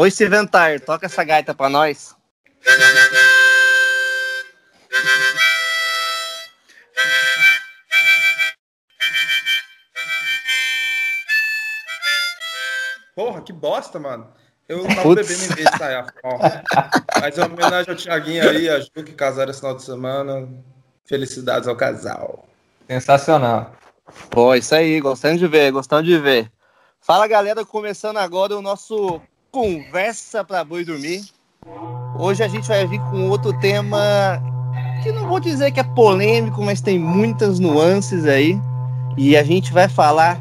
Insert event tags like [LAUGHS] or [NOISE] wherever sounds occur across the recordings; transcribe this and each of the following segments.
Oi, Steven toca essa gaita pra nós. Porra, que bosta, mano. Eu não tava bebendo em vez de sair. Mas é uma homenagem ao Thiaguinho aí, a Ju que casaram esse final de semana. Felicidades ao casal. Sensacional. Pô, isso aí, gostando de ver, gostando de ver. Fala galera, começando agora o nosso Conversa para Boi Dormir. Hoje a gente vai vir com outro tema que não vou dizer que é polêmico, mas tem muitas nuances aí. E a gente vai falar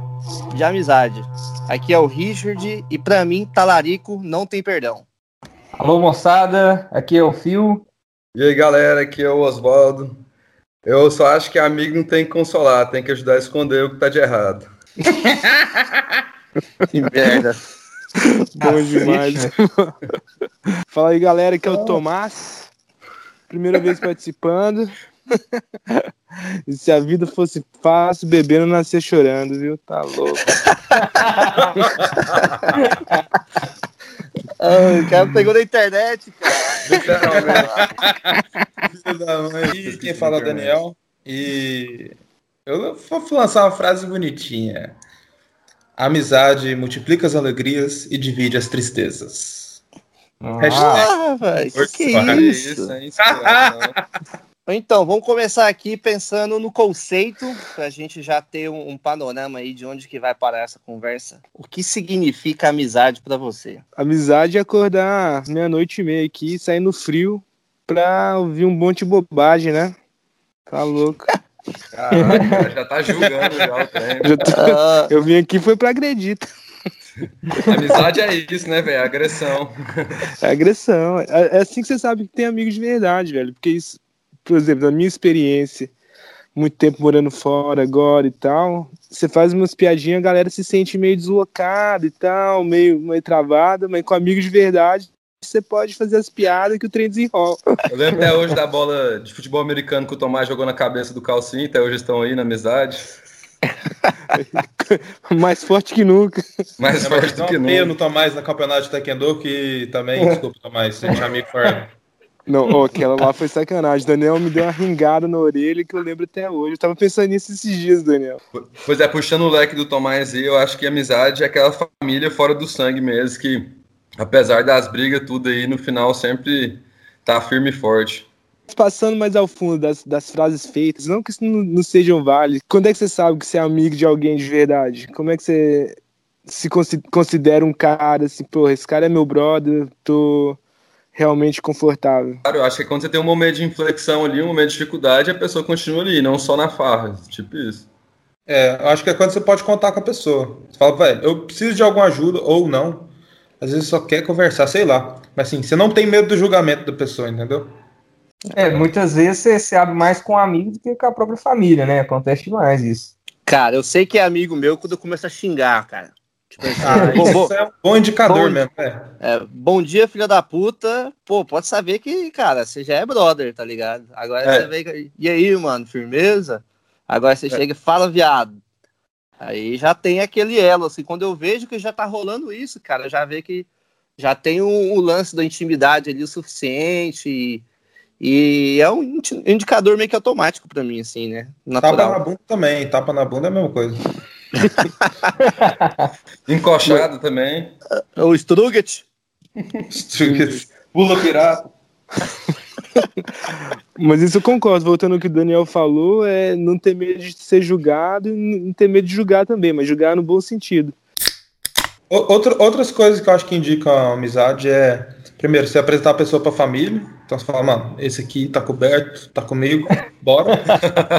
de amizade. Aqui é o Richard e para mim, talarico não tem perdão. Alô moçada, aqui é o Fio. E aí galera, aqui é o Oswaldo. Eu só acho que amigo não tem que consolar, tem que ajudar a esconder o que tá de errado. [LAUGHS] que merda. [LAUGHS] Bom demais. [LAUGHS] Fala aí galera, aqui é o Tomás. Primeira vez participando. E se a vida fosse fácil, bebê não nascia chorando, viu? Tá louco. Ai, [LAUGHS] o cara pegou na internet, cara. Filho da mãe. E quem fala é o Daniel. E eu vou lançar uma frase bonitinha. Amizade multiplica as alegrias e divide as tristezas. Ah, Hashtag. Que, que isso? isso [LAUGHS] então, vamos começar aqui pensando no conceito, para a gente já ter um, um, panorama aí de onde que vai parar essa conversa. O que significa amizade para você? Amizade é acordar meia-noite e meia aqui, sair no frio para ouvir um monte de bobagem, né? Tá louco. [LAUGHS] Caraca, já tá julgando já o trem. Tô... Eu vim aqui foi para agredir. Amizade é isso, né, velho? Agressão. É agressão. É, é assim que você sabe que tem amigos de verdade, velho. Porque isso, por exemplo, na minha experiência, muito tempo morando fora agora e tal, você faz umas piadinhas, a galera se sente meio deslocada e tal, meio, meio travada, mas com amigos de verdade você pode fazer as piadas que o trem desenrola. Eu lembro até hoje da bola de futebol americano que o Tomás jogou na cabeça do Calcinho, até hoje estão aí na amizade. [LAUGHS] Mais forte que nunca. Mais é, forte do que nunca. no Tomás no campeonato de Taekwondo que também, desculpa, Tomás, a gente é amigo forte. Não, ó, aquela lá foi sacanagem. Daniel me deu uma ringada na orelha que eu lembro até hoje. Eu tava pensando nisso esses dias, Daniel. Pois é, puxando o leque do Tomás aí, eu acho que amizade é aquela família fora do sangue mesmo, que apesar das brigas, tudo aí, no final sempre tá firme e forte. Passando mais ao fundo das, das frases feitas, não que isso não, não sejam válidas. Quando é que você sabe que você é amigo de alguém de verdade? Como é que você se considera um cara assim, pô, esse cara é meu brother, tô realmente confortável. Claro, eu acho que quando você tem um momento de inflexão ali, um momento de dificuldade, a pessoa continua ali, não só na farra, tipo isso. É, eu acho que é quando você pode contar com a pessoa. Você fala, velho, eu preciso de alguma ajuda ou não. Às vezes só quer conversar, sei lá. Mas assim, você não tem medo do julgamento da pessoa, entendeu? É, muitas vezes você se abre mais com um amigo do que com a própria família, né? Acontece demais isso. Cara, eu sei que é amigo meu quando começa a xingar, cara. Tipo assim, ah, bom, isso é um bom indicador bom, mesmo, é. é. Bom dia, filha da puta. Pô, pode saber que, cara, você já é brother, tá ligado? Agora é. você vem. E aí, mano, firmeza? Agora você é. chega e fala, viado. Aí já tem aquele elo, assim, quando eu vejo que já tá rolando isso, cara, já vê que já tem o um lance da intimidade ali o suficiente e, e é um indicador meio que automático para mim, assim, né? Natural. Tapa na bunda também, tapa na bunda é a mesma coisa. [LAUGHS] Encoxado também. O Struget. Struget. Pula pirata. Mas isso eu concordo, voltando ao que o Daniel falou, é não ter medo de ser julgado e não ter medo de julgar também, mas julgar no bom sentido. Outra, outras coisas que eu acho que indicam a amizade é, primeiro, você apresentar a pessoa pra família, então você fala, mano, esse aqui tá coberto, tá comigo, bora.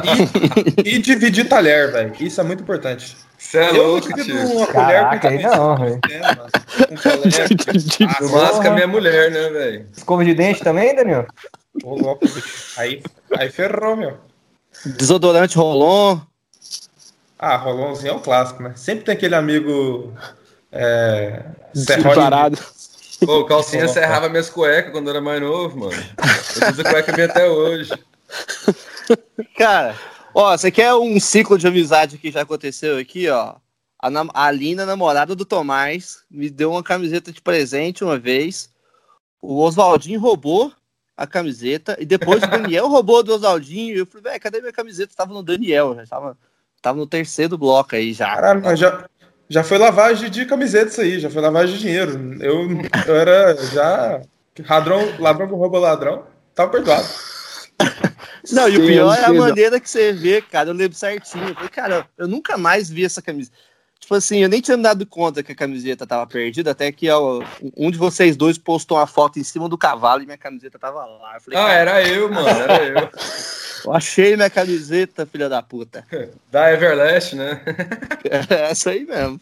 [LAUGHS] e, e dividir talher, velho, isso é muito importante. Você é louco, tio. Caraca, aí não, velho. Máximo [LAUGHS] a minha mulher, né, velho? Escova de dente também, Daniel? Ô, louco, aí, aí ferrou, meu. Desodorante Rolon. Ah, Rolonzinho é um clássico, né? Sempre tem aquele amigo é, Separado. Pô, o calcinha serrava minhas cuecas quando eu era mais novo, mano. Eu uso cueca minha até hoje. Cara, Ó, você quer um ciclo de amizade que já aconteceu aqui, ó? a, a Lina, namorada do Tomás, me deu uma camiseta de presente uma vez. O Oswaldinho roubou a camiseta e depois o Daniel [LAUGHS] roubou do Oswaldinho. E eu falei, velho, cadê minha camiseta? Tava no Daniel, já tava, tava no terceiro bloco aí já. Caralho, mas já, já foi lavagem de camiseta isso aí, já foi lavagem de dinheiro. Eu, eu era já ladrão, ladrão que rouba ladrão, tava perdoado. Não, e o pior é a maneira que você vê, cara. Eu lembro certinho. Eu falei, cara, eu nunca mais vi essa camisa. Tipo assim, eu nem tinha me dado conta que a camiseta tava perdida, até que ó, um de vocês dois postou uma foto em cima do cavalo e minha camiseta tava lá. Falei, ah, era eu, mano, era eu. [LAUGHS] eu achei minha camiseta, filha da puta. [LAUGHS] Da Everlast, né? É essa aí mesmo.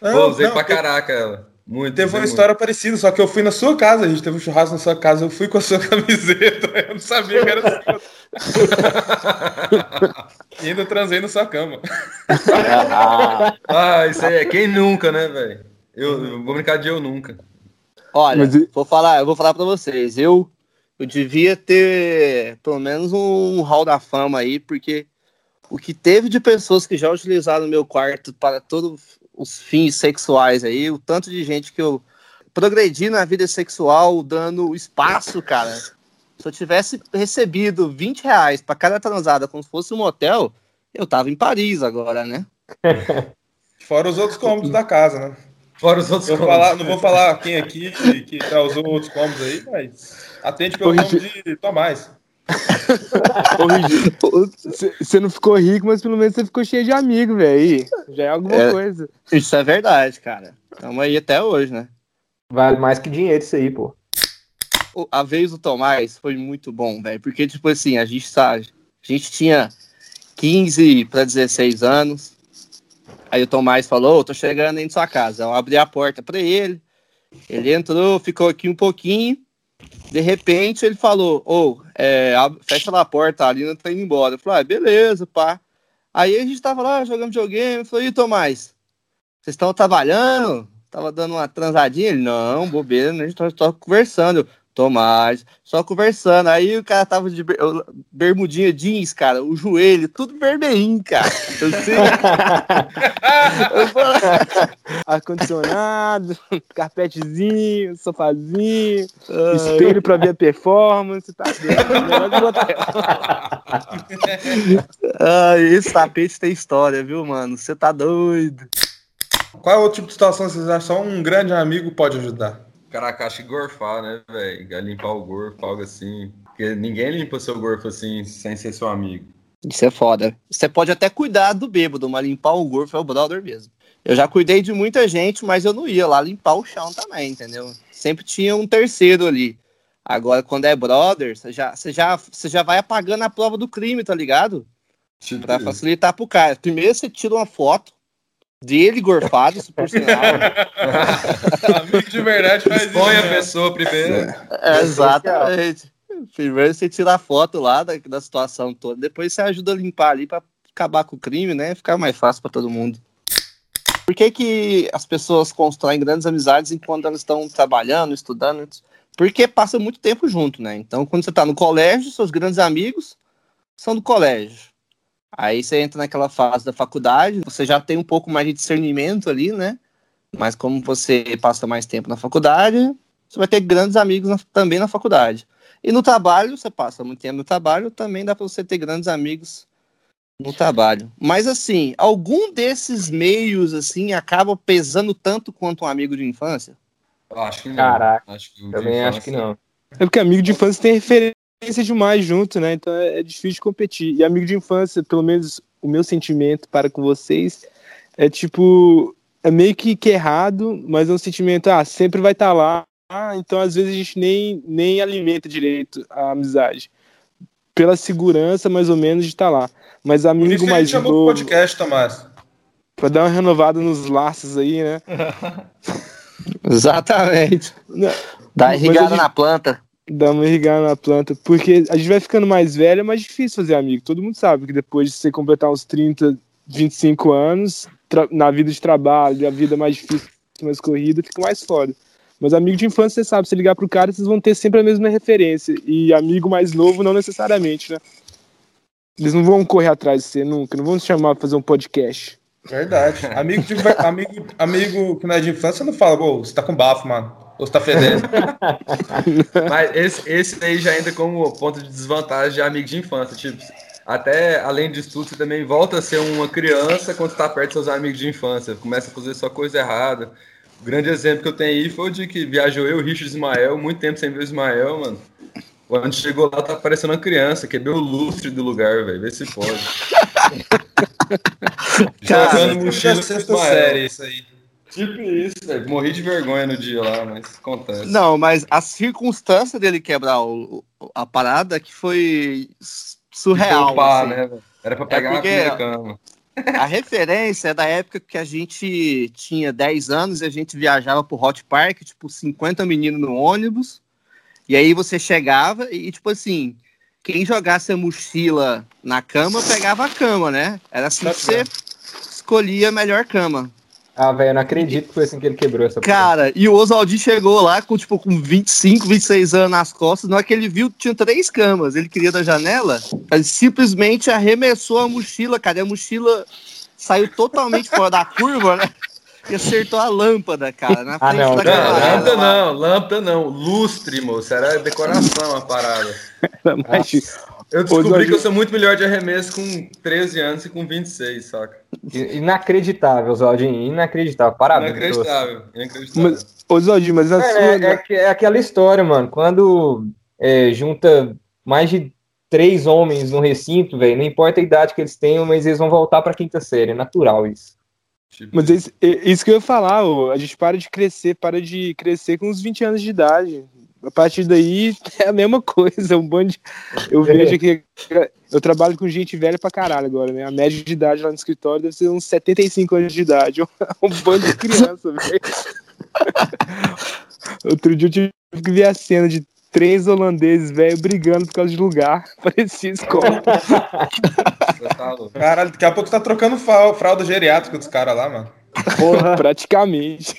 Não, Pô, usei não, pra caraca ela. Muito, teve uma história parecida, só que eu fui na sua casa, a gente teve um churrasco na sua casa, eu fui com a sua [LAUGHS] camiseta, eu não sabia que era sua. [LAUGHS] e ainda transei na sua cama. ah, isso aí é quem nunca, né, velho? Eu, eu, vou brincar de eu nunca. Olha, Mas... vou falar, eu vou falar para vocês, eu eu devia ter pelo menos um hall da fama aí, porque o que teve de pessoas que já utilizaram meu quarto para todo os fins sexuais aí, o tanto de gente que eu progredi na vida sexual, dando espaço, cara. Se eu tivesse recebido 20 reais para cada transada como se fosse um motel, eu tava em Paris agora, né? [LAUGHS] Fora os outros cômodos da casa, né? Fora os outros cômodos. Falar, não vou falar quem aqui que, que usando outros cômodos aí, mas atende pelo nome de Tomás. [LAUGHS] Você não ficou rico, mas pelo menos você ficou cheio de amigos, velho. Já é alguma é, coisa. Isso é verdade, cara. Tamo aí até hoje, né? Vale mais que dinheiro isso aí, pô. A vez do Tomás foi muito bom, velho. Porque, tipo assim, a gente tá. A gente tinha 15 para 16 anos. Aí o Tomás falou: tô chegando aí na sua casa. Eu abri a porta para ele. Ele entrou, ficou aqui um pouquinho. De repente ele falou: Ô, oh, é, fecha lá a porta, a Lina tá indo embora. Eu falei: ah, beleza, pá. Aí a gente tava lá jogando videogame. Eu falei: e Tomás, vocês estão trabalhando? Tava dando uma transadinha? Ele: não, bobeira, né? a gente tá, tá conversando. Tomás, só conversando. Aí o cara tava de bermudinha jeans, cara, o joelho, tudo vermelhinho, cara. Assim, [LAUGHS] Ar-condicionado, [LAUGHS] carpetezinho, sofazinho, Ai. espelho pra ver a performance, tá Ai, esse tapete tem história, viu, mano? Você tá doido. Qual é o tipo de situação que vocês acham só um grande amigo pode ajudar? Caraca, acho que gorfar, né, velho? Limpar o gorfo, algo assim. Porque ninguém limpa seu gorfo assim sem ser seu amigo. Isso é foda. Você pode até cuidar do bêbado, mas limpar o gorfo é o brother mesmo. Eu já cuidei de muita gente, mas eu não ia lá limpar o chão também, entendeu? Sempre tinha um terceiro ali. Agora, quando é brother, você já, você já, você já vai apagando a prova do crime, tá ligado? Tipo pra facilitar pro cara. Primeiro você tira uma foto, dele gorfado, por sinal. [LAUGHS] Amigo de verdade faz Expõe isso. a pessoa primeiro. É, exatamente. Primeiro você tira a foto lá da, da situação toda, depois você ajuda a limpar ali para acabar com o crime, né? Ficar mais fácil para todo mundo. Por que, que as pessoas constroem grandes amizades enquanto elas estão trabalhando, estudando? Porque passa muito tempo junto, né? Então, quando você está no colégio, seus grandes amigos são do colégio. Aí você entra naquela fase da faculdade, você já tem um pouco mais de discernimento ali, né? Mas como você passa mais tempo na faculdade, você vai ter grandes amigos na, também na faculdade. E no trabalho, você passa muito tempo no trabalho, também dá para você ter grandes amigos no trabalho. Mas assim, algum desses meios assim acaba pesando tanto quanto um amigo de infância? acho que não. Caraca, acho que também infância... acho que não. É porque amigo de infância tem referência experiência demais junto, né? Então é, é difícil de competir. E amigo de infância, pelo menos o meu sentimento para com vocês, é tipo. É meio que, que errado, mas é um sentimento, ah, sempre vai estar tá lá. Ah, então às vezes a gente nem, nem alimenta direito a amizade. Pela segurança, mais ou menos, de estar tá lá. Mas amigo Por isso mais a gente novo. podcast, Tomás. Pra dar uma renovada nos laços aí, né? [LAUGHS] [LAUGHS] Exatamente. Dá irrigada gente... na planta. Dá uma irrigada na planta. Porque a gente vai ficando mais velho, é mais difícil fazer amigo. Todo mundo sabe que depois de você completar uns 30, 25 anos, na vida de trabalho, a vida mais difícil, mais corrida, fica mais foda. Mas amigo de infância, você sabe, se ligar pro cara, vocês vão ter sempre a mesma referência. E amigo mais novo, não necessariamente, né? Eles não vão correr atrás de você nunca, não vão te chamar pra fazer um podcast. Verdade. Amigo, de, amigo, amigo que não é de infância não fala, pô, você tá com bafo, mano. Ou você tá fedendo. [LAUGHS] Mas esse, esse aí já entra como ponto de desvantagem de amigo de infância. Tipo, até além disso tudo, você também volta a ser uma criança quando está perto dos seus amigos de infância. Começa a fazer só coisa errada. O grande exemplo que eu tenho aí foi o de que viajou eu, Richard Ismael, muito tempo sem ver o Ismael, mano. Quando chegou lá, tá parecendo uma criança, quebrou o lustre do lugar, velho. Vê se pode. [LAUGHS] Jogando mochila sexta série, isso aí. Tipo isso, velho. Morri de vergonha no dia lá, mas acontece. Não, mas a circunstância dele quebrar o, a parada que foi surreal. Poupar, assim. né, Era pra pegar é porque, cama. [LAUGHS] A referência é da época que a gente tinha 10 anos e a gente viajava pro Hot Park, tipo, 50 meninos no ônibus. E aí você chegava e, tipo assim, quem jogasse a mochila na cama pegava a cama, né? Era assim que você escolhia a melhor cama. Ah, velho, eu não acredito que foi assim que ele quebrou essa Cara, porra. e o Oswaldinho chegou lá com, tipo, com 25, 26 anos nas costas. Na hora que ele viu, tinha três camas. Ele queria da janela, ele simplesmente arremessou a mochila, cara. E a mochila saiu totalmente fora da curva, né? E acertou a lâmpada, cara, na ah, frente ah, não, da não, Lâmpada não, lâmpada não. Lustre, moço. Era decoração a parada. Era mais... Eu descobri que eu sou muito melhor de arremesso com 13 anos e com 26, saca? Inacreditável, Zaldinho. Inacreditável. Parabéns. Inacreditável. Inacreditável. Mas, ô, Zaldinho, mas a é, sua... é, é, é, aquela história, mano. Quando é, junta mais de três homens no recinto, velho, não importa a idade que eles tenham, mas eles vão voltar pra quinta série. É natural isso. Tipo mas isso, isso que eu ia falar, ô, a gente para de crescer, para de crescer com uns 20 anos de idade a partir daí [LAUGHS] é a mesma coisa. Um bando de... Eu vejo que eu trabalho com gente velha pra caralho agora, né? A média de idade lá no escritório deve ser uns 75 anos de idade. [LAUGHS] Um bando de criança, velho. [LAUGHS] Outro dia eu tive que ver a cena de três holandeses, velho, brigando por causa de lugar. Parecia escola. Caralho, daqui a pouco tá trocando fralda geriátrica dos caras lá, mano. Porra, praticamente.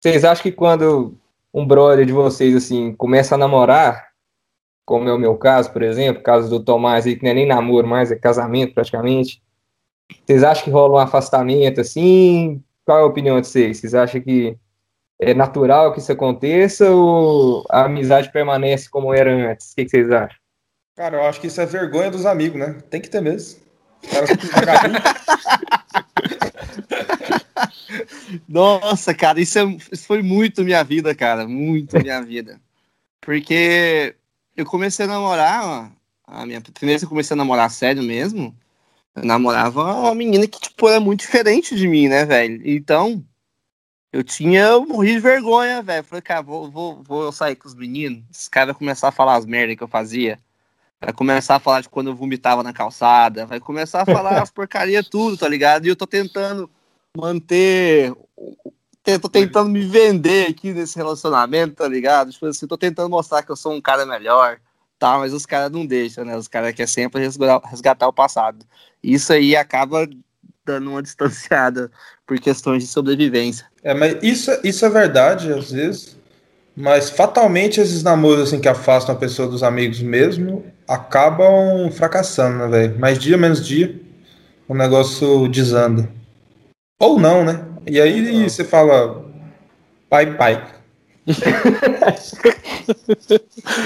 Vocês acham que quando um brother de vocês, assim, começa a namorar, como é o meu caso, por exemplo, caso do Tomás aí, que não é nem namoro mais, é casamento praticamente. Vocês acham que rola um afastamento, assim? Qual é a opinião de vocês? Vocês acham que é natural que isso aconteça ou a amizade permanece como era antes? O que, que vocês acham? Cara, eu acho que isso é vergonha dos amigos, né? Tem que ter mesmo. Cara, [LAUGHS] Nossa, cara, isso, é, isso foi muito minha vida, cara. Muito minha vida. Porque eu comecei a namorar, a minha primeira vez eu comecei a namorar sério mesmo, eu namorava uma menina que, tipo, era muito diferente de mim, né, velho? Então, eu tinha, eu morri de vergonha, velho. Falei, cara, vou, vou, vou sair com os meninos. Esses caras vão começar a falar as merdas que eu fazia. Vai começar a falar de quando eu vomitava na calçada. Vai começar a falar as porcarias tudo, tá ligado? E eu tô tentando manter. Tô tentando me vender aqui nesse relacionamento, tá ligado? Tipo assim, tô tentando mostrar que eu sou um cara melhor, tá? Mas os caras não deixam, né? Os caras querem sempre resgatar, o passado. Isso aí acaba dando uma [LAUGHS] distanciada por questões de sobrevivência. É, mas isso, isso é verdade, às vezes. Mas fatalmente esses namoros assim que afastam a pessoa dos amigos mesmo acabam fracassando, né, velho? Mais dia menos dia, o negócio desanda. Ou não, né? E aí você fala pai, pai. [LAUGHS]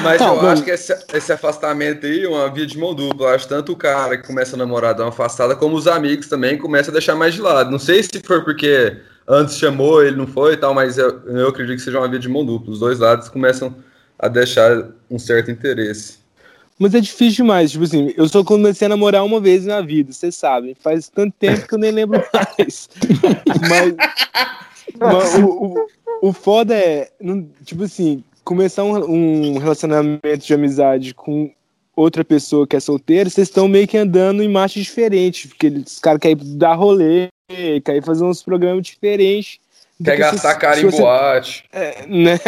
Mas não, eu mano. acho que esse, esse, afastamento aí é uma via de mão dupla. Eu acho tanto o cara que começa a namorar dá uma afastada, como os amigos também começam a deixar mais de lado. Não sei se foi porque antes chamou, ele não foi e tal, mas eu, eu acredito que seja uma via de mão dupla. Os dois lados começam a deixar um certo interesse. Mas é difícil demais, tipo assim, eu só comecei a namorar uma vez na vida, vocês sabem. Faz tanto tempo que eu nem lembro [LAUGHS] mais. mas, mas o, o, o, foda é, tipo assim, começar um, um, relacionamento de amizade com outra pessoa que é solteira, vocês estão meio que andando em marcha diferente, porque os caras querem dar rolê, querem fazer uns programas diferentes. Quer gastar se, cara em você, boate. É, né?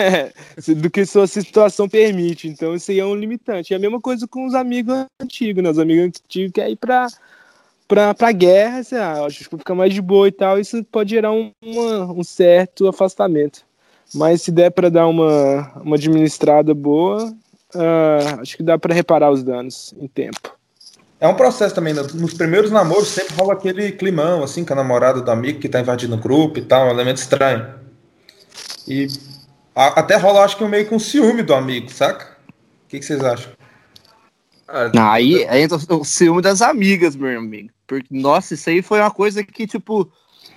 Do que sua situação permite. Então, isso aí é um limitante. E a mesma coisa com os amigos antigos, né? Os amigos antigos querem ir pra, pra, pra guerra, sei lá, acho que fica mais de boa e tal. Isso pode gerar um, uma, um certo afastamento. Mas se der para dar uma, uma administrada boa, uh, acho que dá para reparar os danos em tempo. É um processo também. né? Nos primeiros namoros sempre rola aquele climão, assim, com a namorada do amigo que tá invadindo o grupo e tal, um elemento estranho. E a- até rola, acho que meio um ciúme do amigo, saca? O que, vocês acham? Ah, Aí entra o ciúme das amigas, meu amigo. Porque, nossa, isso aí foi uma coisa que, tipo,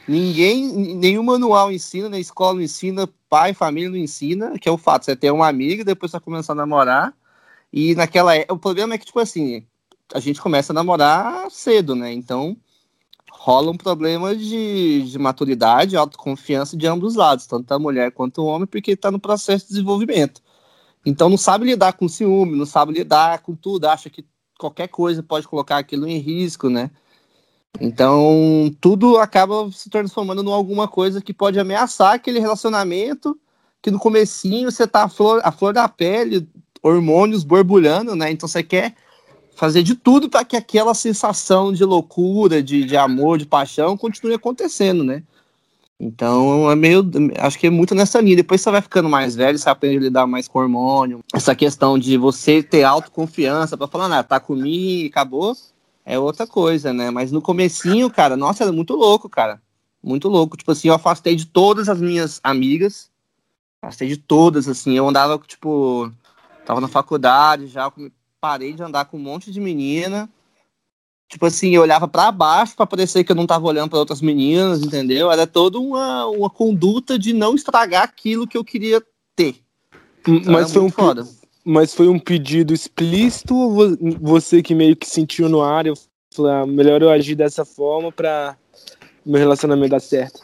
ninguém, nenhum manual ensina, nem escola não ensina, pai, família não ensina, que é o fato, você ter uma amiga, depois você começar a namorar, e naquela é- o problema é que, tipo assim, a gente começa a namorar cedo, né? Então, rola um problema de, de maturidade, autoconfiança de ambos os lados, tanto a mulher quanto o homem, porque está no processo de desenvolvimento. Então não sabe lidar com ciúme, não sabe lidar com tudo, acha que qualquer coisa pode colocar aquilo em risco, né? Então tudo acaba se transformando em alguma coisa que pode ameaçar aquele relacionamento que no comecinho você tá a flor, a flor da pele, hormônios borbulhando, né? Então você quer fazer de tudo para que aquela sensação de loucura, de, de amor, de paixão continue acontecendo, né? Então é meio. Acho que é muito nessa linha. Depois você vai ficando mais velho, você aprende a lidar mais com hormônio. Essa questão de você ter autoconfiança para falar, ah, tá comigo e acabou, é outra coisa, né? Mas no comecinho, cara, nossa, era muito louco, cara. Muito louco. Tipo assim, eu afastei de todas as minhas amigas. Afastei de todas, assim. Eu andava, tipo, tava na faculdade já, parei de andar com um monte de menina. Tipo assim, eu olhava para baixo para parecer que eu não tava olhando para outras meninas, entendeu? Era toda uma, uma conduta de não estragar aquilo que eu queria ter. Então, Mas foi, um, foda. mas foi um pedido explícito ou vo- você que meio que sentiu no ar? Eu falei, ah, melhor eu agir dessa forma pra meu relacionamento dar certo.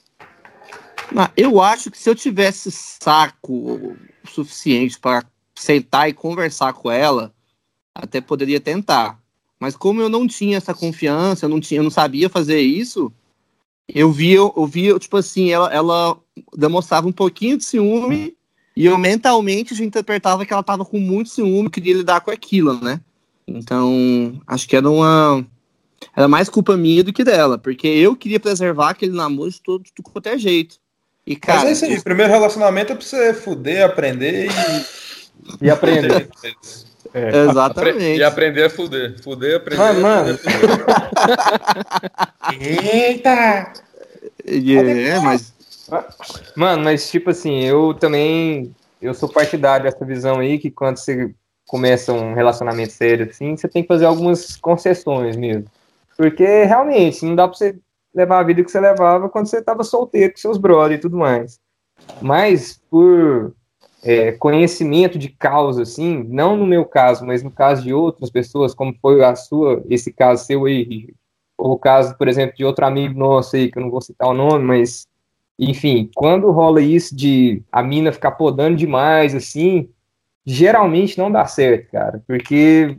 Mas eu acho que se eu tivesse saco suficiente para sentar e conversar com ela, até poderia tentar. Mas como eu não tinha essa confiança, eu não tinha, eu não sabia fazer isso, eu via, eu via, tipo assim, ela, ela demonstrava um pouquinho de ciúme e eu mentalmente já interpretava que ela tava com muito ciúme, queria lidar com aquilo, né? Então, acho que era uma era mais culpa minha do que dela, porque eu queria preservar aquele namoro de todo de qualquer jeito. E cara, Mas é isso aí, primeiro relacionamento é pra você fuder, aprender e. E aprender. Apre- exatamente. E aprender a fuder. Fuder, aprender. Mano, mano. fuder, fuder. [LAUGHS] Eita! É, mas Mano, mas tipo assim, eu também eu sou partidário dessa visão aí que quando você começa um relacionamento sério assim, você tem que fazer algumas concessões mesmo. Porque realmente não dá pra você levar a vida que você levava quando você tava solteiro com seus brothers e tudo mais. Mas por é, conhecimento de causa, assim, não no meu caso, mas no caso de outras pessoas, como foi a sua, esse caso seu aí, ou o caso, por exemplo, de outro amigo nosso aí, que eu não vou citar o nome, mas enfim, quando rola isso de a mina ficar podando demais, assim, geralmente não dá certo, cara, porque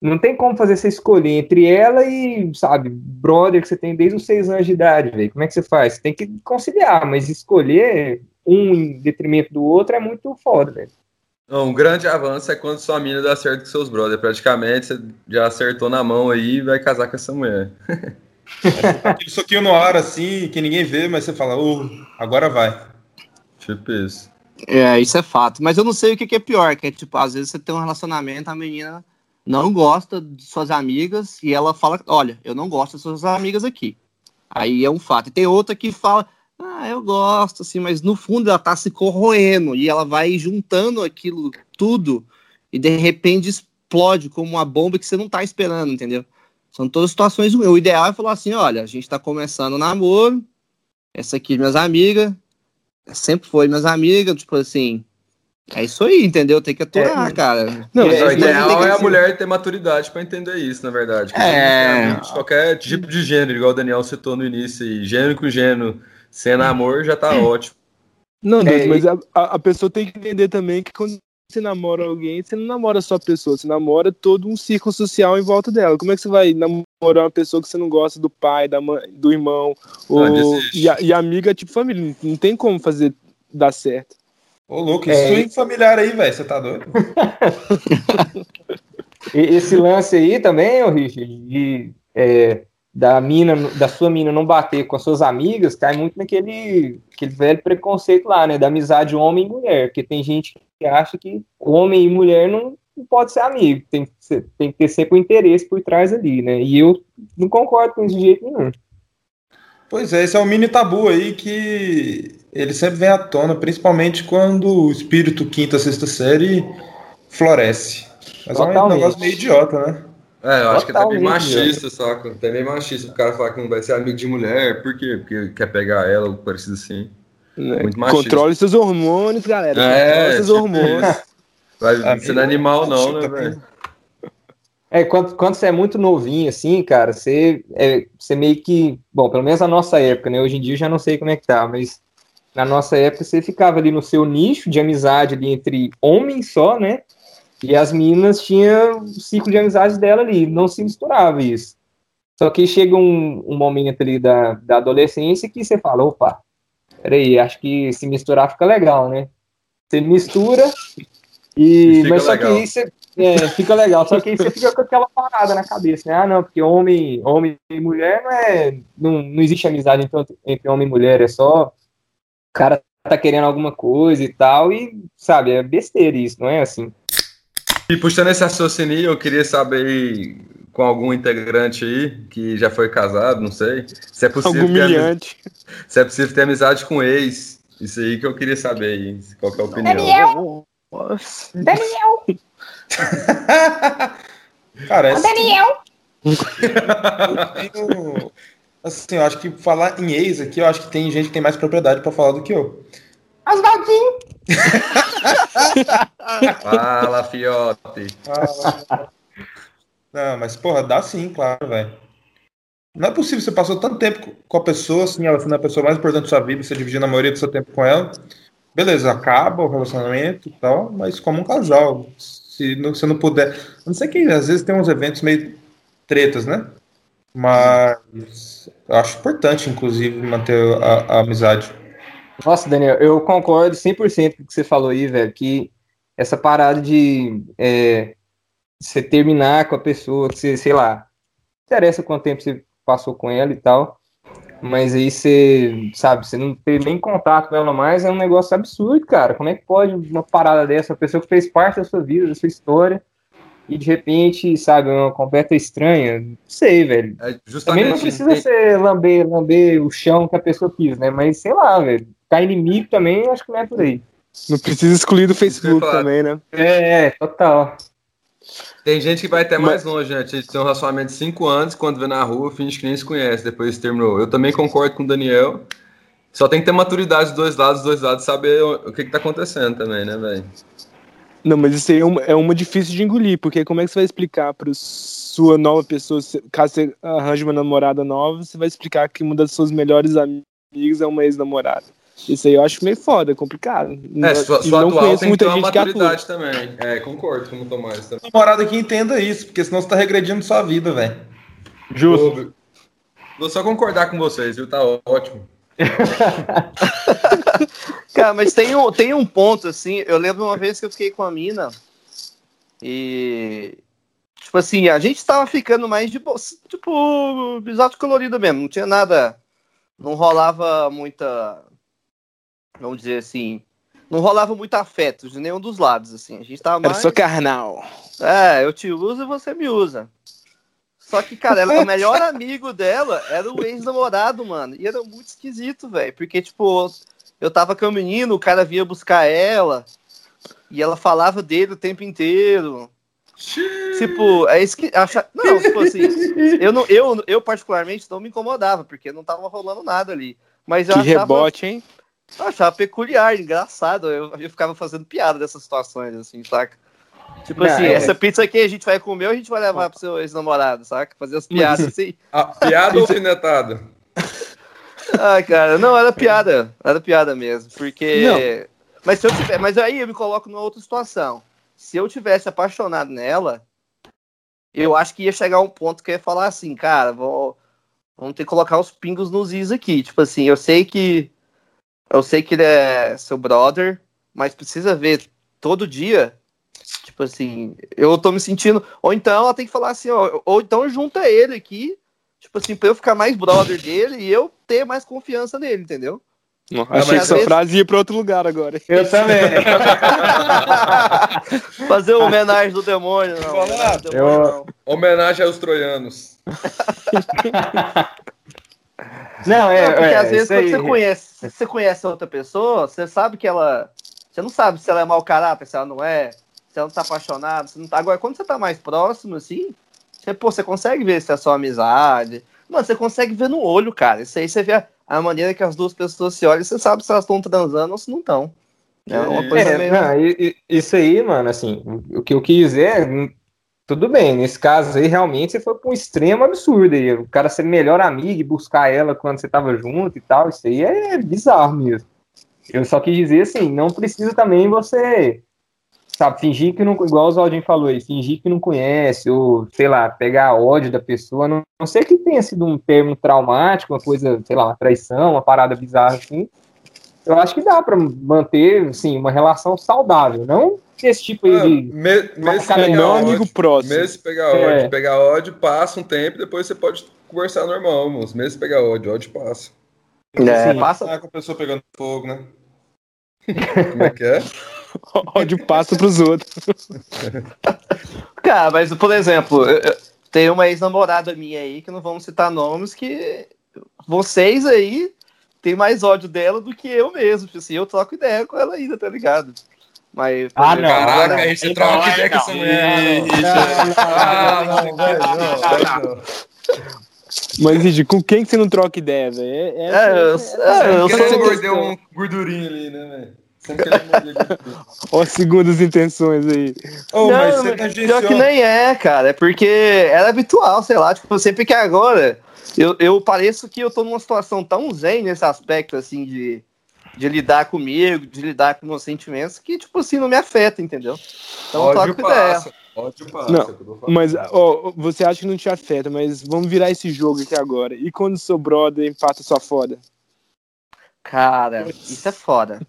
não tem como fazer você escolher entre ela e, sabe, brother que você tem desde os seis anos de idade, velho. Como é que você faz? Você tem que conciliar, mas escolher um em detrimento do outro é muito foda, velho. Não, um grande avanço é quando sua mina dá certo com seus brothers. Praticamente você já acertou na mão aí e vai casar com essa mulher. [LAUGHS] Aquele soquinho no ar assim, que ninguém vê, mas você fala, oh, agora vai. Tipo isso. é, isso é fato. Mas eu não sei o que, que é pior, que é tipo, às vezes você tem um relacionamento, a menina não gosta de suas amigas e ela fala, olha, eu não gosto das suas amigas aqui. Aí é um fato. E tem outra que fala, ah, eu gosto, assim, mas no fundo ela tá se corroendo e ela vai juntando aquilo tudo e de repente explode como uma bomba que você não tá esperando, entendeu? São todas situações. O ideal é falar assim: olha, a gente tá começando o namoro, essa aqui é minhas amigas, sempre foi minhas amigas, tipo assim. É isso aí, entendeu? Tem que aturar, É, cara. Não, É, o tem ideal é a ser- mulher ter maturidade pra entender isso, na verdade. É. qualquer tipo de gênero, igual o Daniel citou no início, e gênero com gênero, sendo amor, já tá [CLEARS THROAT] ótimo. Não, É, Deus, e- mas a, a- pessoa tem que entender também que quando você namora alguém, você não namora só a pessoa, você namora todo um círculo social em volta dela. Como é que você vai namorar uma pessoa que você não gosta do pai, da mãe, do irmão, ou, desiste. e, a, e amiga é tipo família? Não, não tem como fazer dar certo. Ô, louco, É. isso swing familiar aí, velho, você tá doido? [LAUGHS] E esse lance aí também, ô Richard, de, é, da mina, da sua mina não bater com as suas amigas, cai muito naquele aquele velho preconceito lá, né? Da amizade homem e mulher. Porque tem gente que acha que homem e mulher não, não pode ser amigo, tem que, ser, tem que ter sempre o um interesse por trás ali, né? E eu não concordo com isso de jeito nenhum. Pois é, esse é um mini tabu aí que ele sempre vem à tona, principalmente quando o espírito quinta, sexta série floresce. Mas Totalmente. é um negócio meio idiota, né? É, eu acho que é também machista, saca? Também machista o cara falar que não vai ser amigo de mulher, por quê? Porque quer pegar ela, ou parecido assim. Né? Muito machista. Controle seus hormônios, galera. É, Controle seus tipo hormônios. Vai ser animal, não, né, velho? É, quando, quando você é muito novinho, assim, cara, você, é, você meio que. Bom, pelo menos na nossa época, né? Hoje em dia eu já não sei como é que tá, mas na nossa época você ficava ali no seu nicho de amizade ali entre homens só, né? E as meninas tinham o ciclo de amizades dela ali, não se misturava isso. Só que chega um, um momento ali da, da adolescência que você fala, opa, peraí, acho que se misturar fica legal, né? Você mistura e. Mas só legal. que isso é, fica legal. Só que aí você fica com aquela parada na cabeça, né? Ah, não, porque homem, homem e mulher não é. Não, não existe amizade entre, entre homem e mulher, é só. O cara tá querendo alguma coisa e tal, e sabe, é besteira isso, não é assim. E puxando esse raciocínio, eu queria saber com algum integrante aí que já foi casado, não sei, se é possível Algum ter se é possível ter amizade com ex. Isso aí que eu queria saber aí, qual é a opinião. Daniel! Daniel! [LAUGHS] Cara, essa... Daniel! assim, eu acho que falar em ex aqui, eu acho que tem gente que tem mais propriedade para falar do que eu. Oswaldinho! [LAUGHS] Fala, fiote. Fala. Não, mas porra, dá sim, claro, velho. Não é possível, você passou tanto tempo com a pessoa, assim, ela sendo a pessoa mais importante da sua vida, você dividindo a maioria do seu tempo com ela. Beleza, acaba o relacionamento e tal, mas como um casal. Se não, você não puder. Não sei que às vezes tem uns eventos meio tretas, né? Mas eu acho importante, inclusive, manter a, a amizade. Nossa, Daniel, eu concordo 100% com o que você falou aí, velho, que essa parada de é, você terminar com a pessoa, que você, sei lá, interessa quanto tempo você passou com ela e tal, mas aí você, sabe, você não ter nem contato com ela mais é um negócio absurdo, cara. Como é que pode uma parada dessa, uma pessoa que fez parte da sua vida, da sua história, e de repente, sabe, uma completa estranha? Não sei, velho. É Também não precisa ser lamber, lamber o chão que a pessoa quis, né? Mas sei lá, velho ficar inimigo também, acho que não é por aí. Não precisa excluir do Facebook também, né? É, é, total. Tem gente que vai até mais Mas... longe, né? Tem um relacionamento de 5 anos, quando vê na rua, finge que nem se conhece, depois terminou. Eu também concordo com o Daniel. Só tem que ter maturidade dos dois lados, dos dois lados, saber o que, que tá acontecendo também, né, velho? Não, mas isso aí é uma, é uma difícil de engolir, porque como é que você vai explicar para sua nova pessoa, caso você arranje uma namorada nova, você vai explicar que uma das suas melhores amigas é uma ex-namorada. Isso aí eu acho meio foda, complicado. É, sua, sua não atual tem muita gente maturidade também. É, concordo com o Tomás também. Namorada que entenda isso, porque senão você tá regredindo sua vida, velho. Justo. Vou, vou só concordar com vocês, viu? Tá ótimo. [LAUGHS] Cara, mas tem um, tem um ponto, assim, eu lembro uma vez que eu fiquei com a mina e... Tipo assim, a gente tava ficando mais de... Tipo, episódio colorido mesmo, não tinha nada... Não rolava muita vamos dizer assim, não rolava muito afeto de nenhum dos lados, assim. A gente tava mais... Era só carnal. É, eu te uso e você me usa. Só que, cara, ela, o melhor [LAUGHS] amigo dela era o ex-namorado, mano. E era muito esquisito, velho. Porque, tipo, eu tava com o menino, o cara vinha buscar ela. E ela falava dele o tempo inteiro. tipo, é isso que. Acha... Não, tipo assim, eu, não, eu, eu particularmente não me incomodava, porque não tava rolando nada ali. Mas eu que achava... rebote, hein? Eu achava peculiar, engraçado. Eu, eu ficava fazendo piada dessas situações, assim, saca? Tipo não, assim, é... essa pizza aqui a gente vai comer ou a gente vai levar pro seu ex-namorado, saca? Fazer as piadas [LAUGHS] assim. Ah, piada ou alfinetada? [LAUGHS] ah, cara, não, era piada. Era piada mesmo. Porque. Não. Mas se eu tiver. Mas aí eu me coloco numa outra situação. Se eu tivesse apaixonado nela, eu acho que ia chegar um ponto que eu ia falar assim, cara, vou, vamos ter que colocar os pingos nos is aqui. Tipo assim, eu sei que eu sei que ele é seu brother, mas precisa ver todo dia. Tipo assim, eu tô me sentindo. Ou então ela tem que falar assim, ó, ou então junta ele aqui, tipo assim, pra eu ficar mais brother dele e eu ter mais confiança nele, entendeu? Não, achei que sua vezes- frase ia pra outro lugar agora. Eu também. [LAUGHS] Fazer uma homenagem do demônio, não. homenagem do demônio, Eu- não. Homenagem aos troianos. [LAUGHS] Não, é, Não, porque é, às vezes quando aí. você conhece, se você conhece outra pessoa, você sabe que ela. Você não sabe se ela é mau caráter, se ela não é, se ela não tá apaixonada, se não tá. Agora, quando você tá mais próximo, assim, você, pô, você consegue ver se é só amizade. Mano, você consegue ver no olho, cara. Isso aí você vê a, a maneira que as duas pessoas se olham, você sabe se elas estão transando ou se não estão. É uma coisa É, meio. não, e- e- isso aí, mano, assim, o que eu quis é, hum, tudo bem, nesse caso aí, realmente, você foi pra um extremo absurdo aí, o cara ser melhor amigo e buscar ela quando você tava junto e tal, isso aí é bizarro mesmo. Eu só quis dizer, assim, não precisa também você, sabe, fingir que não, igual o Zaldinho falou aí, fingir que não conhece, ou, sei lá, pegar ódio da pessoa, a não, não sei que tenha sido um termo traumático, uma coisa, sei lá, uma traição, uma parada bizarra assim, eu acho que dá pra manter, assim, uma relação saudável, não esse tipo aí Ah, de... me- mesmo pegar não ódio, amigo próximo. mesmo se pegar É. ódio, pegar ódio, passa um tempo, depois você pode conversar normal, moço. Mesmo se pegar ódio, ódio passa. É, Sim. passa. Com a pessoa pegando fogo, né? Como é que é? [LAUGHS] Ódio passa pros outros. Cara, mas, por exemplo, eu- eu- tem uma ex-namorada minha aí, que não vamos citar nomes, que vocês aí tem mais ódio dela do que eu mesmo. Tipo assim, eu troco ideia com ela ainda, tá ligado? Mas. Ah, não. Caraca, agora- a gente troca ideia com essa mulher. Ah, não, vai não, vai não. Mas, Rigi, com quem que você não troca ideia, velho? É, É, essa- eu, é, eu Porque sou. ele mordeu um gordurinho ali, né, velho? Sempre. [LAUGHS] Ó, segundas intenções aí. Mas Não, você pior que nem é, cara. É porque era habitual, sei lá. Tipo, sempre que agora eu, eu pareço que eu tô numa situação tão zen nesse aspecto, assim, de, de lidar comigo, de lidar com meus sentimentos, que, tipo assim, não me afeta, entendeu? Então eu Ódio troco ideia. passa. Ódio passa. Não, é eu. Mas, ó, você acha que não te afeta, mas vamos virar esse jogo aqui agora. E quando seu brother empata sua foda? Cara, isso é foda.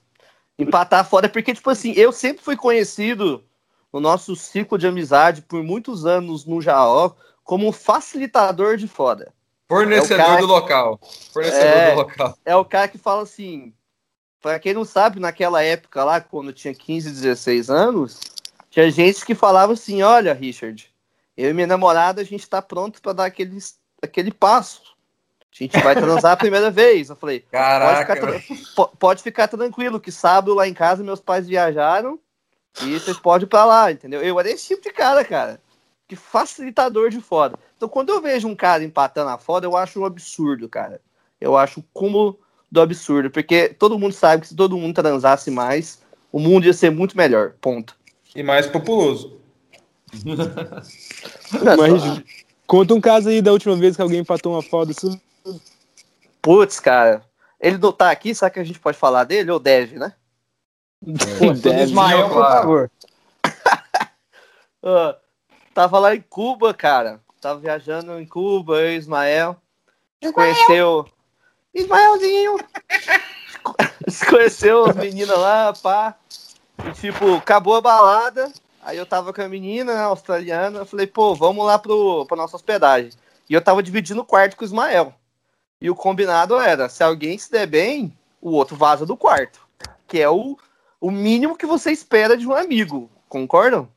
Empatar foda, porque, tipo assim, eu sempre fui conhecido no nosso ciclo de amizade por muitos anos no Jaó como um facilitador de foda. Fornecedor É do local. Fornecedor É. do local. é o cara que fala assim. Pra quem não sabe, naquela época lá, quando eu tinha 15, 16 anos, tinha gente que falava assim: Olha, Richard, eu e minha namorada, a gente tá pronto pra dar aquele, aquele passo. A gente vai transar a primeira vez. Eu falei: pode Caraca, ficar, tra- velho. po- pode ficar tranquilo, que sábado lá em casa meus pais viajaram e vocês podem ir pra lá, entendeu? Eu era esse tipo de cara, cara. Que facilitador de foda. Então, quando eu vejo um cara empatando a foda, eu acho um absurdo, cara. Eu acho o cúmulo do absurdo, porque todo mundo sabe que se todo mundo transasse mais, o mundo ia ser muito melhor. Ponto. E mais populoso. [LAUGHS] Mas, conta um caso aí da última vez que alguém empatou uma foda sua. Putz, cara. Ele não tá aqui, será que a gente pode falar dele? Ou deve, né? Pô, deve. Ismael, por claro. favor. [LAUGHS] Tava lá em Cuba, cara. Tava viajando em Cuba, eu e Ismael. Se conheceu. Ismaelzinho! [LAUGHS] Conheceu as meninas lá, pá. E, tipo, acabou a balada. Aí eu tava com a menina né, australiana. Eu falei, pô, vamos lá pro, pra nossa hospedagem. E eu tava dividindo o quarto com o Ismael. E o combinado era: se alguém se der bem, o outro vaza do quarto. Que é o, o mínimo que você espera de um amigo. Concordam?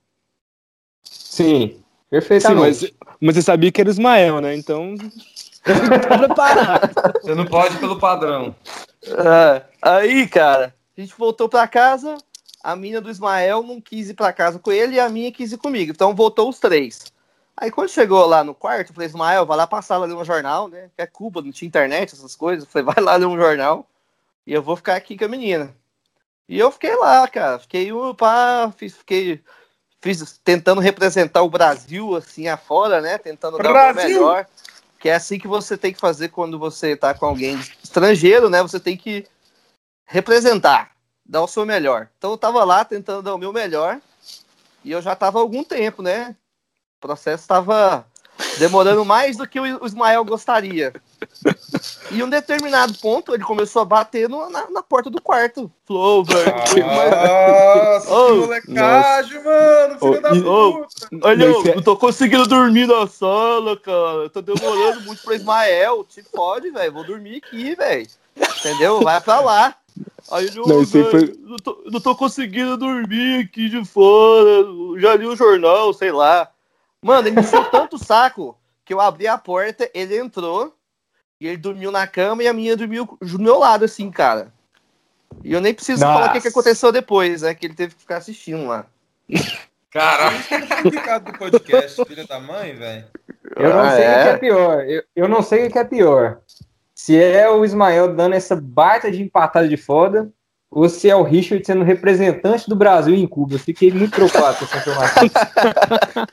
Sim, Sim, perfeitamente. mas, mas você sabia que era Ismael, né? Então. [LAUGHS] Você não pode pelo padrão. Ah, aí, cara, a gente voltou pra casa. A mina do Ismael não quis ir pra casa com ele e a minha quis ir comigo. Então voltou os três. Aí quando chegou lá no quarto, eu falei, Ismael, vai lá pra sala ler um jornal, né? Que é Cuba, não tinha internet, essas coisas. Eu falei, vai lá ler um jornal e eu vou ficar aqui com a menina. E eu fiquei lá, cara. Fiquei, pá, fiz, fiquei fiz, tentando representar o Brasil assim afora, né? Tentando dar o Brasil! melhor. Que é assim que você tem que fazer quando você tá com alguém estrangeiro, né? Você tem que representar, dar o seu melhor. Então eu tava lá tentando dar o meu melhor e eu já tava há algum tempo, né? O processo estava demorando mais do que o Ismael gostaria. E em um determinado ponto ele começou a bater no- na, na porta do quarto. Falou, "Ô, velho, não tem mais Nossa, [LAUGHS] que molecagem, mano. Filho Ô, da puta. Olha, Mas eu é- não tô conseguindo dormir na sala, cara. Tô demorando muito pra Ismael. Te fode, velho. Vou dormir aqui, velho. Entendeu? Vai pra lá. Aí ele, Não, aí foi- não, tô, não tô conseguindo dormir aqui de fora. Já li o jornal, sei lá. Mano, ele me encheu tanto o saco que eu abri a porta, ele entrou e ele dormiu na cama e a minha dormiu do meu lado, assim, cara. E eu nem preciso Nossa. falar o que, que aconteceu depois, né? Que ele teve que ficar assistindo lá. Caralho. Complicado do podcast, filha da mãe, velho. Eu não Ah, sei o é? que é pior. Eu, eu não sei o que é pior. Se é o Ismael dando essa baita de empatada de foda, ou se é o Richard sendo representante do Brasil em Cuba. Eu fiquei muito preocupado com essa informação.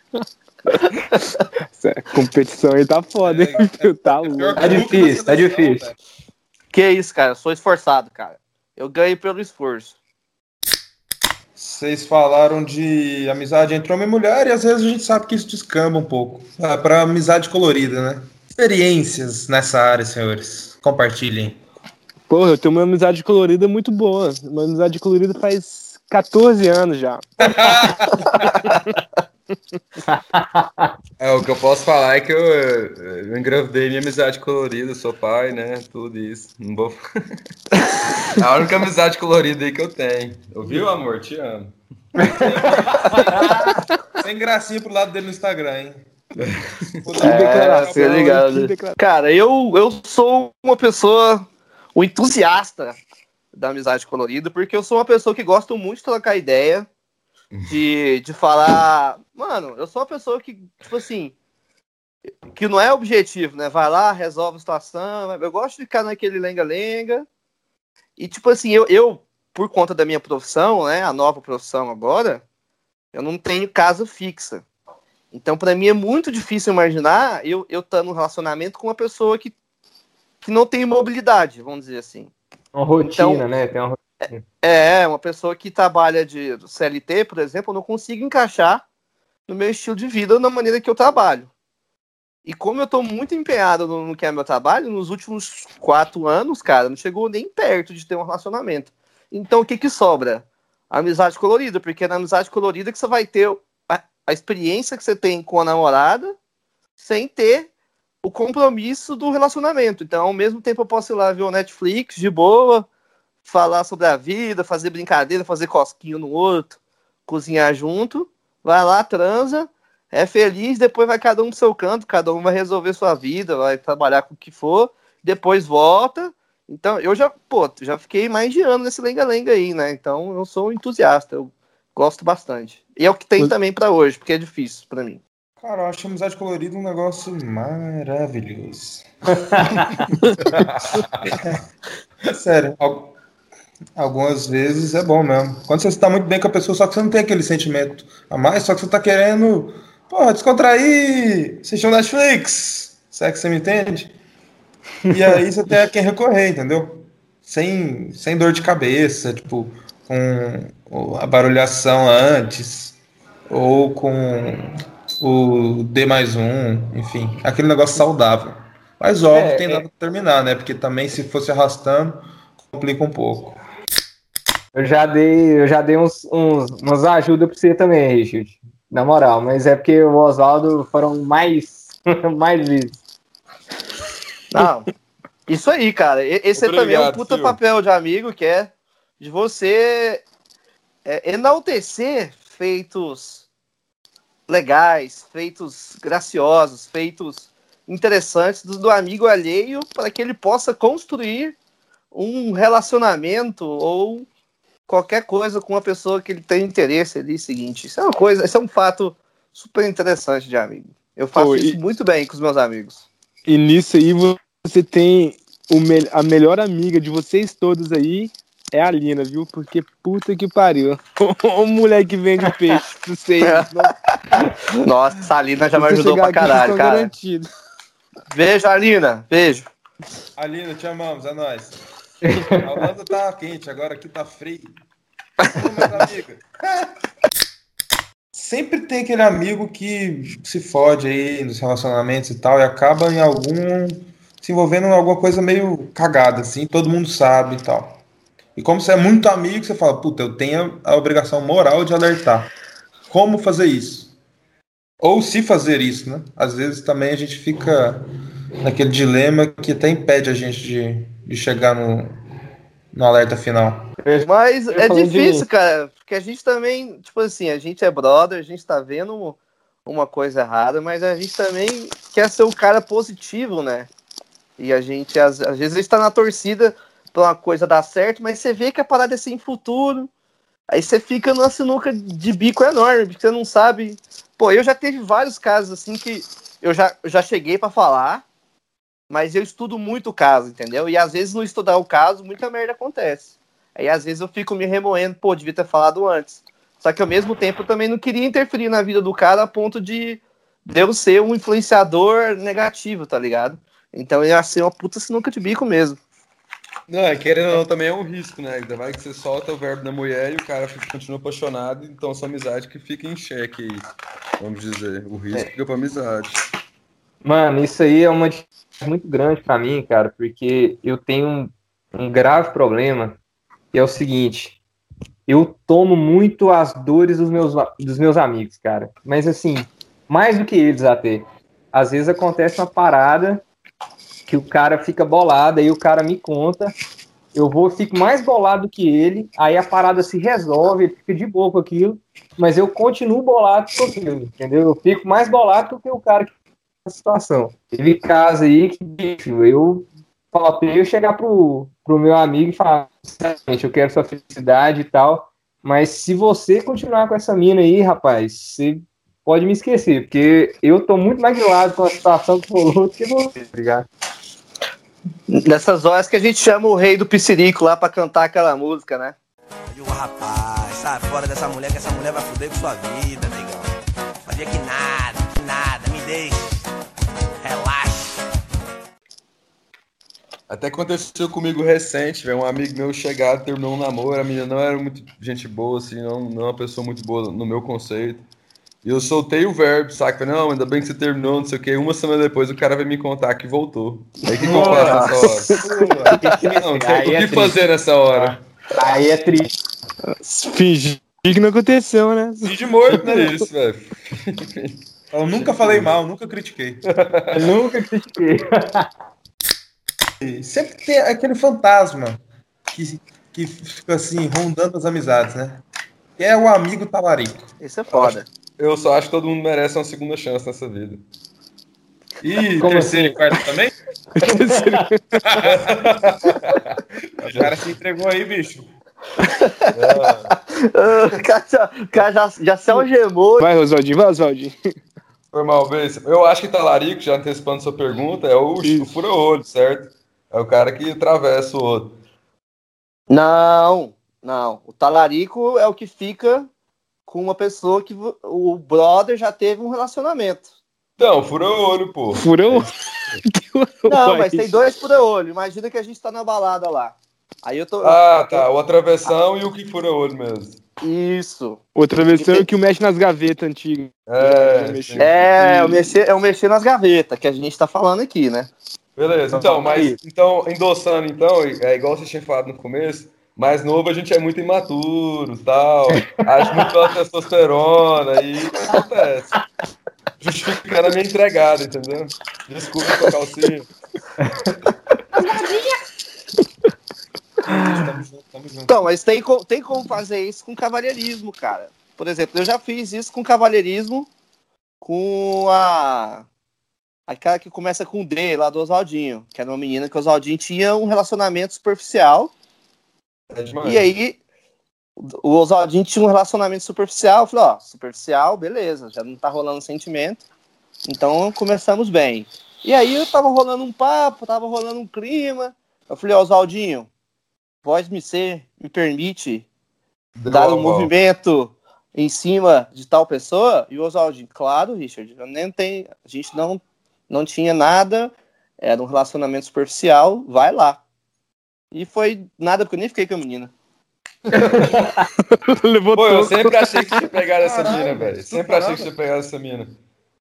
Essa competição aí tá foda, hein? viu? Tá É louco. que Tá difícil, tá difícil. velho. Que isso, cara? Eu sou esforçado, cara. Eu ganho pelo esforço. Vocês falaram de amizade entre homem e mulher e às vezes a gente sabe que isso descamba um pouco. Ah, pra amizade colorida, né? Experiências nessa área, senhores. Compartilhem. Porra, eu tenho uma amizade colorida muito boa. Uma amizade colorida faz 14 anos já. É, o que eu posso falar é que eu, eu engravidei minha amizade colorida, sou pai, né? Tudo isso. Não vou. É [LAUGHS] a única amizade colorida aí que eu tenho. Ouviu, amor? Te amo. [LAUGHS] Sem gracinha pro lado dele no Instagram, hein? Que declaração, tá ligado. que declaração. Cara, eu, eu sou uma pessoa, um entusiasta da amizade colorida, porque eu sou uma pessoa que gosta muito de trocar ideia, de, de falar. Mano, eu sou uma pessoa que, tipo assim, que não é objetivo, né? Vai lá, resolve a situação. Eu gosto de ficar naquele lenga-lenga. E, tipo assim, eu, eu, por conta da minha profissão, né? A nova profissão agora, eu não tenho casa fixa. Então, pra mim é muito difícil imaginar eu eu estar num relacionamento com uma pessoa que, que não tem mobilidade, vamos dizer assim. Uma rotina, Então- né? Tem uma rotina. É, uma pessoa que trabalha de CLT, por exemplo, eu não consigo encaixar no meu estilo de vida na maneira que eu trabalho. E como eu tô muito empenhado no, no que é meu trabalho, nos últimos quatro anos, cara, não chegou nem perto de ter um relacionamento. Então o que que sobra? A amizade colorida, porque é na amizade colorida que você vai ter a, a experiência que você tem com a namorada sem ter o compromisso do relacionamento. Então, ao mesmo tempo, eu posso ir lá ver o Netflix de boa, falar sobre a vida, fazer brincadeira, fazer cosquinho no outro, cozinhar junto, vai lá, transa, é feliz, depois vai cada um pro seu canto, cada um vai resolver sua vida, vai trabalhar com o que for, depois volta. Então, eu já, pô, já fiquei mais de ano nesse lenga-lenga aí, né? Então, eu sou um entusiasta, eu gosto bastante. E é o que tem também pra hoje, porque é difícil pra mim. Cara, eu acho amizade colorida um negócio maravilhoso. [LAUGHS] Sério, al- algumas vezes é bom mesmo. Quando você está muito bem com a pessoa, só que você não tem aquele sentimento a mais, só que você tá querendo, porra, descontrair, assistir um Netflix. Será que você me entende? E aí você tem a quem recorrer, entendeu? Sem, sem dor de cabeça, tipo, com a barulhação antes, ou com o D mais um, enfim, aquele negócio saudável. Mas óbvio, É, tem é. nada pra terminar, né? Porque também se fosse arrastando, complica um pouco. Eu já dei, eu já dei uns, uns, umas ajudas pra você também, Richard. Na moral, mas é porque o Oswaldo foram mais, [LAUGHS] mais vezes. Não, isso aí, cara. Esse também é um Obrigado, puta papel de amigo que é de você é, enaltecer feitos legais, feitos graciosos, feitos interessantes do, do amigo alheio para que ele possa construir um relacionamento ou qualquer coisa com uma pessoa que ele tem interesse ali. Seguinte, isso é uma coisa, isso é um fato super interessante de amigo. Eu faço e- isso muito bem com os meus amigos. E nisso aí você tem o me- a melhor amiga de vocês todos aí é a Lina, viu? Porque puta que pariu. [LAUGHS] O moleque vende peixe vocês. [LAUGHS] Nossa, [LAUGHS] Nossa, a Alina já me ajudou pra caralho, cara. garantidos. Beijo, Alina. Beijo. Alina, te amamos, é nóis. [LAUGHS] A Holanda tá quente, agora aqui tá frio. Sempre tem aquele amigo que se fode aí nos relacionamentos e tal e acaba em algum. se envolvendo em alguma coisa meio cagada, assim, todo mundo sabe e tal. E como você é muito amigo, você fala, puta, eu tenho a obrigação moral de alertar. Como fazer isso? Ou se fazer isso, né? Às vezes também a gente fica naquele dilema que até impede a gente de, de chegar no, no alerta final. Mas é difícil, cara, porque a gente também, tipo assim, a gente é brother, a gente tá vendo uma coisa errada, mas a gente também quer ser um cara positivo, né? E a gente, às, às vezes, está na torcida pra uma coisa dar certo, mas você vê que a parada é sem futuro. Aí você fica numa sinuca de bico enorme, porque você não sabe. Pô, eu já teve vários casos assim que eu já, eu já cheguei para falar, mas eu estudo muito o caso, entendeu? E às vezes no estudar o caso, muita merda acontece. Aí às vezes eu fico me remoendo, pô, devia ter falado antes. Só que ao mesmo tempo eu também não queria interferir na vida do cara a ponto de, eu ser um influenciador negativo, tá ligado? Então ia ser uma puta sinuca de bico mesmo. Não, é, querendo ou não, também é um risco, né? Ainda vai que você solta o verbo da mulher e o cara continua apaixonado, então sua amizade que fica em xeque aí, vamos dizer. O risco é. fica pra amizade. Mano, isso aí é uma muito grande para mim, cara, porque eu tenho um, um grave problema, que é o seguinte, eu tomo muito as dores dos meus, dos meus amigos, cara. Mas assim, mais do que eles até. Às vezes acontece uma parada que o cara fica bolado, aí o cara me conta, eu vou, fico mais bolado que ele, aí a parada se resolve, ele fica de boa com aquilo, mas eu continuo bolado com aquilo, entendeu? Eu fico mais bolado do que o cara que a situação. Teve casa aí que, bicho, eu faltei eu chegar pro, pro meu amigo e falar, eu quero sua felicidade e tal, mas se você continuar com essa mina aí, rapaz, você pode me esquecer, porque eu tô muito mais de lado com a situação que rolou do que você, tá ligado? Nessas horas que a gente chama o rei do Piscirico lá pra cantar aquela música, né? E o rapaz, sai fora dessa mulher, que essa mulher vai foder com sua vida, negão. Fazia que nada, que nada, me deixa. Relaxa. Até aconteceu comigo recente, velho. Um amigo meu chegado, terminou um namoro, a menina não era muito gente boa, assim, não, não é uma pessoa muito boa no meu conceito. E eu soltei o verbo, saca? Não, ainda bem que você terminou, não sei o quê. Uma semana depois o cara vai me contar que voltou. Aí o que, que eu faço nessa hora? não, o é que fazer nessa hora? Aí é triste. Fingir que não aconteceu, né? Fingir morto, né? Isso, velho. [LAUGHS] Eu nunca falei mal, nunca critiquei. [LAUGHS] nunca critiquei. Sempre tem aquele fantasma que, que fica assim, rondando as amizades, né? Que é o amigo talarico. Isso é foda. Eu só acho que todo mundo merece uma segunda chance nessa vida. E Como terceiro assim? e quarto também? [LAUGHS] o cara se entregou aí, bicho. o cara, já, cara já, já se algemou. Vai, Rosaldinho, vai, Rosaldinho. Foi mal, vez. Eu acho que talarico, já antecipando sua pergunta, é o, o fura-olho, certo? É o cara que atravessa o outro. Não, não. O talarico é o que fica com uma pessoa que o brother já teve um relacionamento. Não, fura-olho, pô. Fura-olho? Não, mas tem dois fura-olho. Imagina que a gente tá na balada lá. Aí eu tô. Ah, tá. O atravessão ah. e o que fura-olho mesmo. Isso. O travessão é o que mexe nas gavetas antigas. É, é, é, o mexer, é o mexer nas gavetas, que a gente tá falando aqui, né? Beleza, então, mas então, endossando, então, é igual você tinha falado no começo, mais novo a gente é muito imaturo tal. Acho muito pela testosterona e acontece. Justificando a minha entregada, entendeu? Desculpa com a calcinha. Então, mas tem, tem como fazer isso com cavalheirismo, cara. Por exemplo, eu já fiz isso com cavalheirismo com a. Aquela que começa com D lá do Oswaldinho, que era uma menina que o Oswaldinho tinha um relacionamento superficial é e aí, o Oswaldinho tinha um relacionamento superficial. Eu falei, ó, superficial, beleza, já não tá rolando sentimento. Então começamos bem. E aí eu tava rolando um papo, tava rolando um clima. Eu falei, Oswaldinho, voz me ser, me permite Deu dar um movimento em cima de tal pessoa? E o Oswaldinho, claro, Richard, nem tem, a gente não, não tinha nada, era um relacionamento superficial, vai lá. E foi nada, porque eu nem fiquei com a menina. [LAUGHS] Pô, eu sempre achei que tinha pegado essa mina, velho. Sempre achei que tinha pegado essa mina.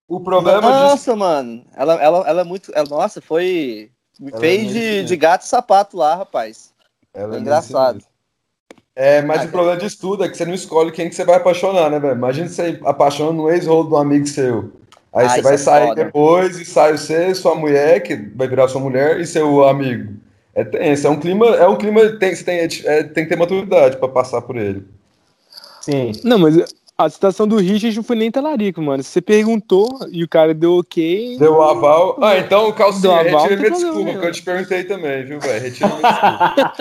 O problema Nossa, disso... mano. Ela, ela, ela é muito. Ela, nossa, foi. Me ela é fez é de, de gato e sapato lá, rapaz. Ela é engraçado. É, mas ah, o problema disso tudo é que você não escolhe quem que você vai apaixonar, né, velho? Imagina você apaixona no ex-rolo de um amigo seu. Aí ah, você vai é sair foda. depois e sai você, sua mulher, que vai virar sua mulher, e seu amigo. É tenso, é um clima, é um clima, tem, você tem, é, tem que ter maturidade pra passar por ele. Sim. Não, mas a situação do Richard não foi nem talarico, mano. Você perguntou e o cara deu ok. Deu o aval. Ah, então, Calcinha, Deu aval, retira minha desculpa, porque eu te perguntei também, viu, velho? Retira minha desculpa.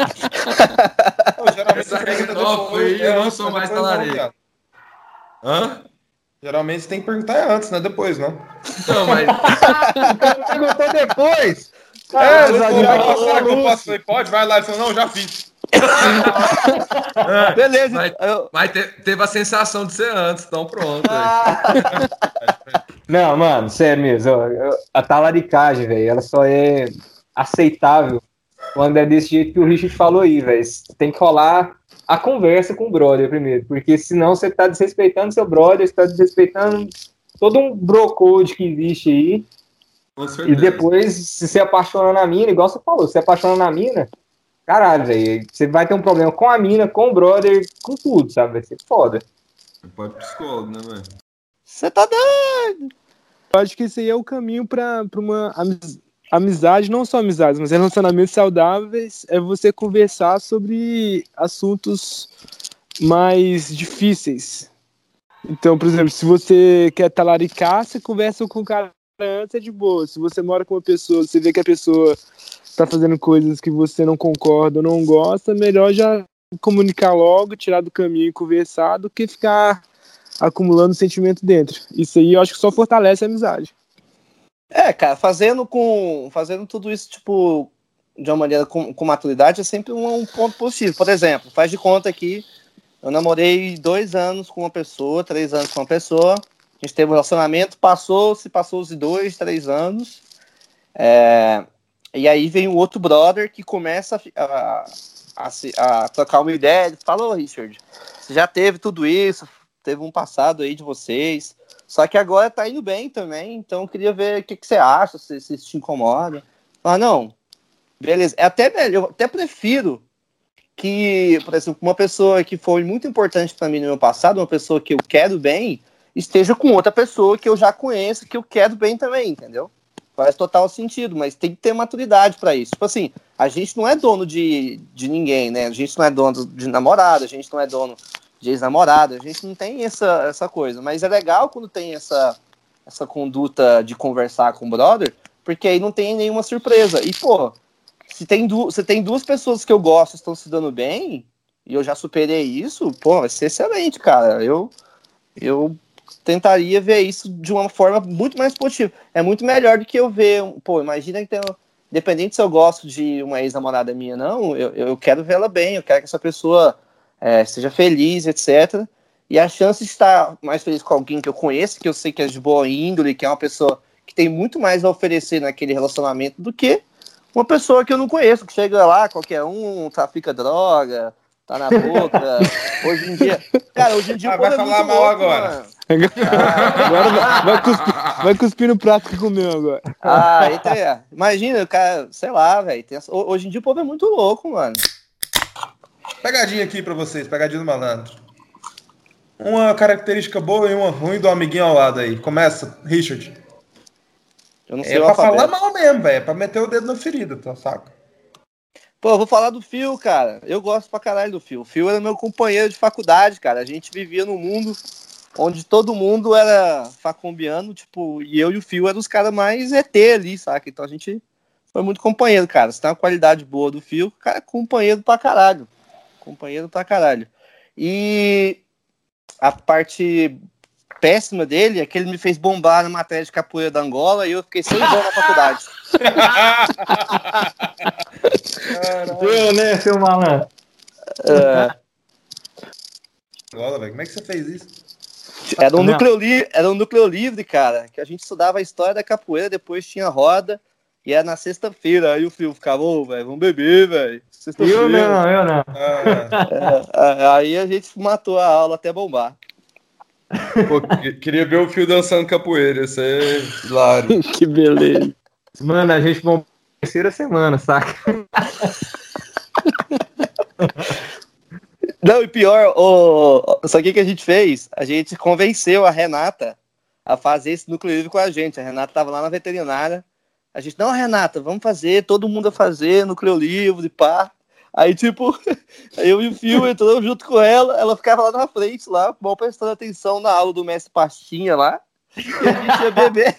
[LAUGHS] Não, geralmente Essa regra pergunta nova depois, aí, eu é não sou né? mais talarico. Hã? Geralmente você tem que perguntar antes, né? Depois, né? Não, mas. [LAUGHS] Perguntou depois. É, "Ah, que eu posso? Falei, pode, vai lá. Ele falou, não, já fiz. Beleza, Mas- eu- Mas te- teve a sensação de ser antes, então pronto. velho. Não, mano, sério mesmo. A talaricagem, velho, ela só é aceitável quando é desse jeito que o Richard falou aí, velho. Tem que rolar a conversa com o brother primeiro, porque senão você tá desrespeitando seu brother, você tá desrespeitando todo um bro code que existe aí. E depois, se você apaixona na mina, igual você falou, se você apaixona na mina, caralho, velho, você vai ter um problema com a mina, com o brother, com tudo, sabe? Vai ser foda. Pode psicólogo, né, velho? Você tá dando. Eu acho que esse aí é o caminho pra, pra uma amiz- amizade, não só amizades, mas relacionamentos saudáveis, é você conversar sobre assuntos mais difíceis. Então, por exemplo, se você quer talaricar, você conversa com o cara antes, é de boa. Se você mora com uma pessoa, você vê que a pessoa tá fazendo coisas que você não concorda ou não gosta, melhor já comunicar logo, tirar do caminho e conversar do que ficar acumulando sentimento dentro. Isso aí eu acho que só fortalece a amizade. É, cara, fazendo com. Fazendo tudo isso, tipo, de uma maneira com, com maturidade é sempre um, um ponto positivo. Por exemplo, faz de conta que eu namorei dois anos com uma pessoa, três anos com uma pessoa. A gente teve um relacionamento, passou, se passou os dois, três anos. É, e aí vem o outro brother que começa a, a, a, se- a trocar uma ideia. Ele fala, ô Richard, você já teve tudo isso, teve um passado aí de vocês. Só que agora tá indo bem também, então queria ver o que, que você acha, se, se te incomoda. Ah, não. Beleza. É até melhor, eu até prefiro que, por exemplo, uma pessoa que foi muito importante para mim no meu passado, uma pessoa que eu quero bem, esteja com outra pessoa que eu já conheço, que eu quero bem também, entendeu? Faz total sentido, mas tem que ter maturidade para isso. Tipo assim, a gente não é dono de, de ninguém, né? A gente não é dono de namorado, a gente não é dono de ex-namorada, a gente não tem essa, essa coisa. Mas é legal quando tem essa, essa conduta de conversar com o brother, porque aí não tem nenhuma surpresa. E, pô, se tem, du se tem duas pessoas que eu gosto estão se dando bem, e eu já superei isso, pô, vai ser excelente, cara. Eu, eu tentaria ver isso de uma forma muito mais positiva. É muito melhor do que eu ver, pô, imagina que tem, independente se eu gosto de uma ex-namorada minha, não, eu, eu quero vê-la bem, eu quero que essa pessoa é, seja feliz, etc. E a chance de estar mais feliz com alguém que eu conheço, que eu sei que é de boa índole, que é uma pessoa que tem muito mais a oferecer naquele relacionamento do que uma pessoa que eu não conheço, que chega lá, qualquer um, trafica droga, tá na boca. hoje em dia. Cara, hoje em dia Ah, o povo vai é falar muito mal louco, agora. mano. [LAUGHS] Agora vai, vai cuspir, vai cuspir no prato que comeu agora. Ah, eita, é. Imagina, cara, sei lá, velho. Hoje em dia o povo é muito louco, mano. Pegadinha aqui pra vocês, pegadinha do malandro. Uma característica boa e uma ruim do amiguinho ao lado aí. Começa, Richard. Eu não sei É o pra alfabeto. falar mal mesmo, velho. É pra meter o dedo na ferida, tá saco? Pô, vou falar do Fio, cara. Eu gosto pra caralho do Fio. O Fio era meu companheiro de faculdade, cara. A gente vivia num mundo onde todo mundo era facombiano, tipo, e eu e o Fio eram os caras mais ET ali, saca? Então a gente foi muito companheiro, cara. Se tem uma qualidade boa do Fio, cara, é companheiro pra caralho. Companheiro pra caralho. E a parte péssima dele é que ele me fez bombar na matéria de capoeira da Angola e eu fiquei seis anos na faculdade. [LAUGHS] Eu, né, seu malandro? É, Olha, velho, como é que você fez isso? Era um, núcleo li- era um núcleo livre, cara, que a gente estudava a história da capoeira, depois tinha roda, e era na sexta-feira. Aí o filho ficava, ô, velho, vamos beber, velho. Eu não, eu não. Ah, É, aí a gente matou a aula até bombar. Pô, que- queria ver o fio dançando capoeira, isso é hilário. [LAUGHS] Que beleza. Mano, a gente vamos terceira semana, saca? Não, e pior, o... o que que a gente fez? A gente convenceu a Renata a fazer esse núcleo livre com a gente. A Renata tava lá na veterinária, A gente, não, Renata, vamos fazer, todo mundo a fazer, núcleo livre, pá. Aí, tipo, [LAUGHS] eu e o Fio entrou junto com ela, ela ficava lá na frente, lá, mal prestando atenção na aula do mestre Pastinha lá, e a gente ia beber.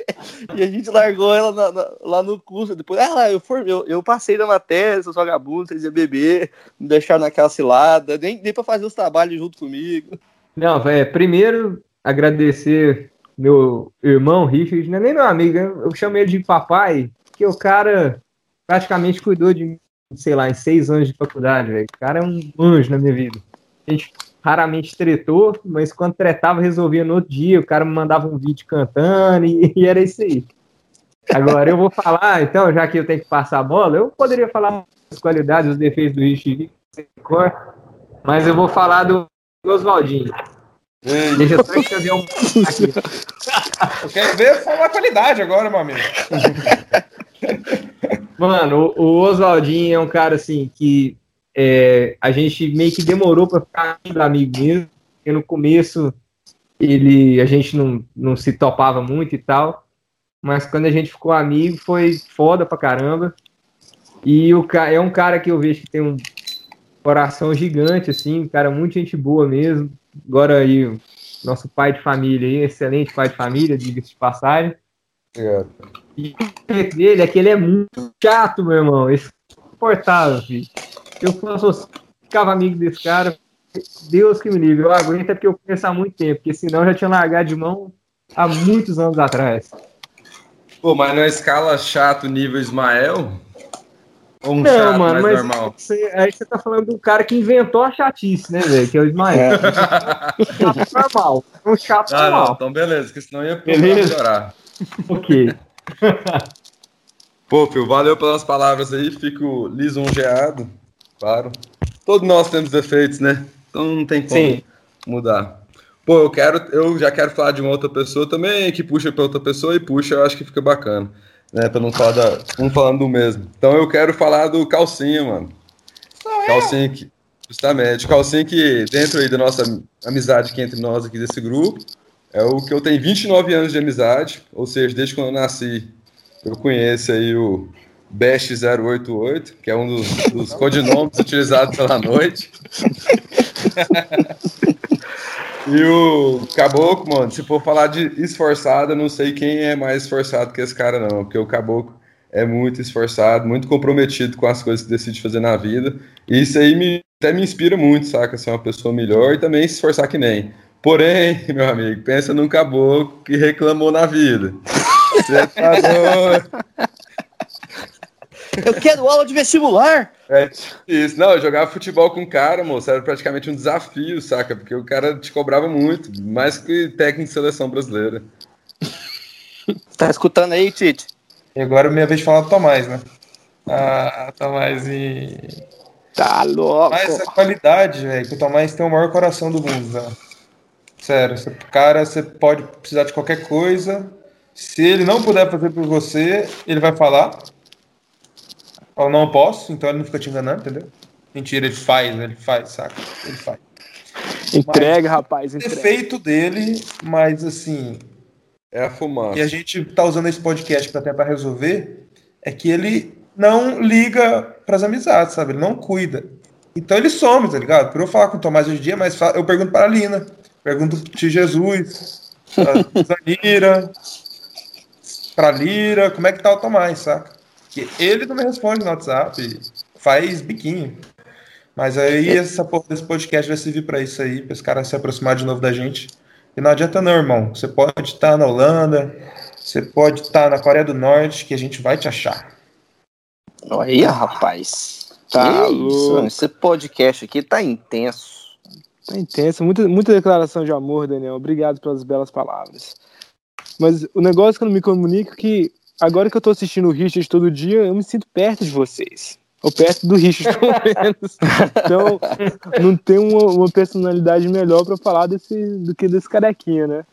[LAUGHS] e a gente largou ela na, na, lá no curso. Depois, ela, eu, for, eu, eu passei na matéria, seus vagabundos, vocês iam beber, me deixaram naquela cilada, nem, nem pra fazer os trabalhos junto comigo. Não, é, primeiro agradecer meu irmão Richard, não é nem meu amigo, eu chamo ele de papai, que o cara praticamente cuidou de mim, sei lá, em seis anos de faculdade, velho. O cara é um anjo na minha vida. A gente raramente tretou, mas quando tretava, resolvia no outro dia, o cara me mandava um vídeo cantando e, [LAUGHS] e era isso aí. Agora eu vou falar, então, já que eu tenho que passar a bola, eu poderia falar as qualidades, os defeitos do Richard, mas eu vou falar do Oswaldinho. Deixa eu só escrever um aqui. Eu quero ver falar a qualidade agora, meu amigo. [LAUGHS] Mano, o, Oswaldinho é um cara assim que é, a gente meio que demorou para ficar amigo mesmo, porque no começo ele, a gente não, não se topava muito e tal, mas quando a gente ficou amigo foi foda pra caramba. E o é um cara que eu vejo que tem um coração gigante, assim, um cara muito gente boa mesmo, agora aí, nosso pai de família aí, excelente pai de família, diga-se de passagem. É. E o dele é que ele é muito chato, meu irmão. Insuportável, filho. Se eu fosse, ficava amigo desse cara, Deus que me livre. Eu aguento é porque eu conheço há muito tempo, porque senão eu já tinha largado de mão há muitos anos atrás. Pô, mas na escala chato nível Ismael, ou um não, chato mano, mais mas normal? Você, aí você tá falando do cara que inventou a chatice, né, velho? Que é o Ismael. Um chato normal. Um chato Ah, não, normal. então beleza, porque senão ia chorar. Ok. [LAUGHS] Pô, Phil, valeu pelas palavras aí, fico lisonjeado, claro. Todos nós temos defeitos, né? Então não tem como Sim. mudar. Pô, eu quero, eu já quero falar de uma outra pessoa também, que puxa pra outra pessoa e puxa, eu acho que fica bacana. Né, pra não falar da, um falando do mesmo. Então eu quero falar do Calcinha, mano. Calcinha que, justamente, Calcinha que dentro aí da nossa amizade aqui entre nós aqui desse grupo, é o que eu tenho 29 anos de amizade, ou seja, desde quando eu nasci, eu conheço aí o Best 088, que é um dos, dos [LAUGHS] codinomes utilizados pela noite. [LAUGHS] E o Caboclo, mano, se for falar de esforçado, eu não sei quem é mais esforçado que esse cara, não. Porque o Caboclo é muito esforçado, muito comprometido com as coisas que decide fazer na vida. E isso aí me, até me inspira muito, saca? Ser uma pessoa melhor e também se esforçar que nem. Porém, meu amigo, pensa num caboclo que reclamou na vida. Você tá doido. [LAUGHS] Eu quero aula de vestibular! É isso. Não, eu jogava futebol com o cara, moço, era praticamente um desafio, saca? Porque o cara te cobrava muito, mais que técnico de seleção brasileira. Tá escutando aí, Tite? E agora é minha vez de falar do Tomás, né? Ah, Tomás e. Tá louco! Mas a qualidade, velho, que o Tomás tem o maior coração do mundo, velho. Sério, esse cara, você pode precisar de qualquer coisa. Se ele não puder fazer por você, ele vai falar. Eu não posso, então ele não fica te enganando, entendeu? Mentira, ele faz, ele faz, saca? Ele faz. Entrega, rapaz, O entrega. defeito dele, mas assim, É a fumaça. e a gente tá usando esse podcast para tentar resolver, é que ele não liga pras amizades, sabe? Ele não cuida. Então ele some, tá ligado? Por eu falar com o Tomás hoje em dia, mas eu pergunto para a Lina, pergunto de Jesus, pra Zanira, pra Lira, como é que tá o Tomás, saca? Que ele não me responde no WhatsApp, faz biquinho. Mas aí essa porra desse podcast vai servir pra isso aí, pra esse cara se aproximar de novo da gente. E não adianta não, irmão. Você pode estar na Holanda, você pode estar na Coreia do Norte, que a gente vai te achar. Olha, rapaz. Tá isso, esse podcast aqui tá intenso. Tá intenso, muita, muita declaração de amor, Daniel. Obrigado pelas belas palavras. Mas o negócio que eu não me comunico é que agora que eu tô assistindo o Richard todo dia, eu me sinto perto de vocês. Ou perto do Richard, pelo [LAUGHS] menos. Então, não tem uma, uma personalidade melhor pra falar desse, do que desse carequinha, né?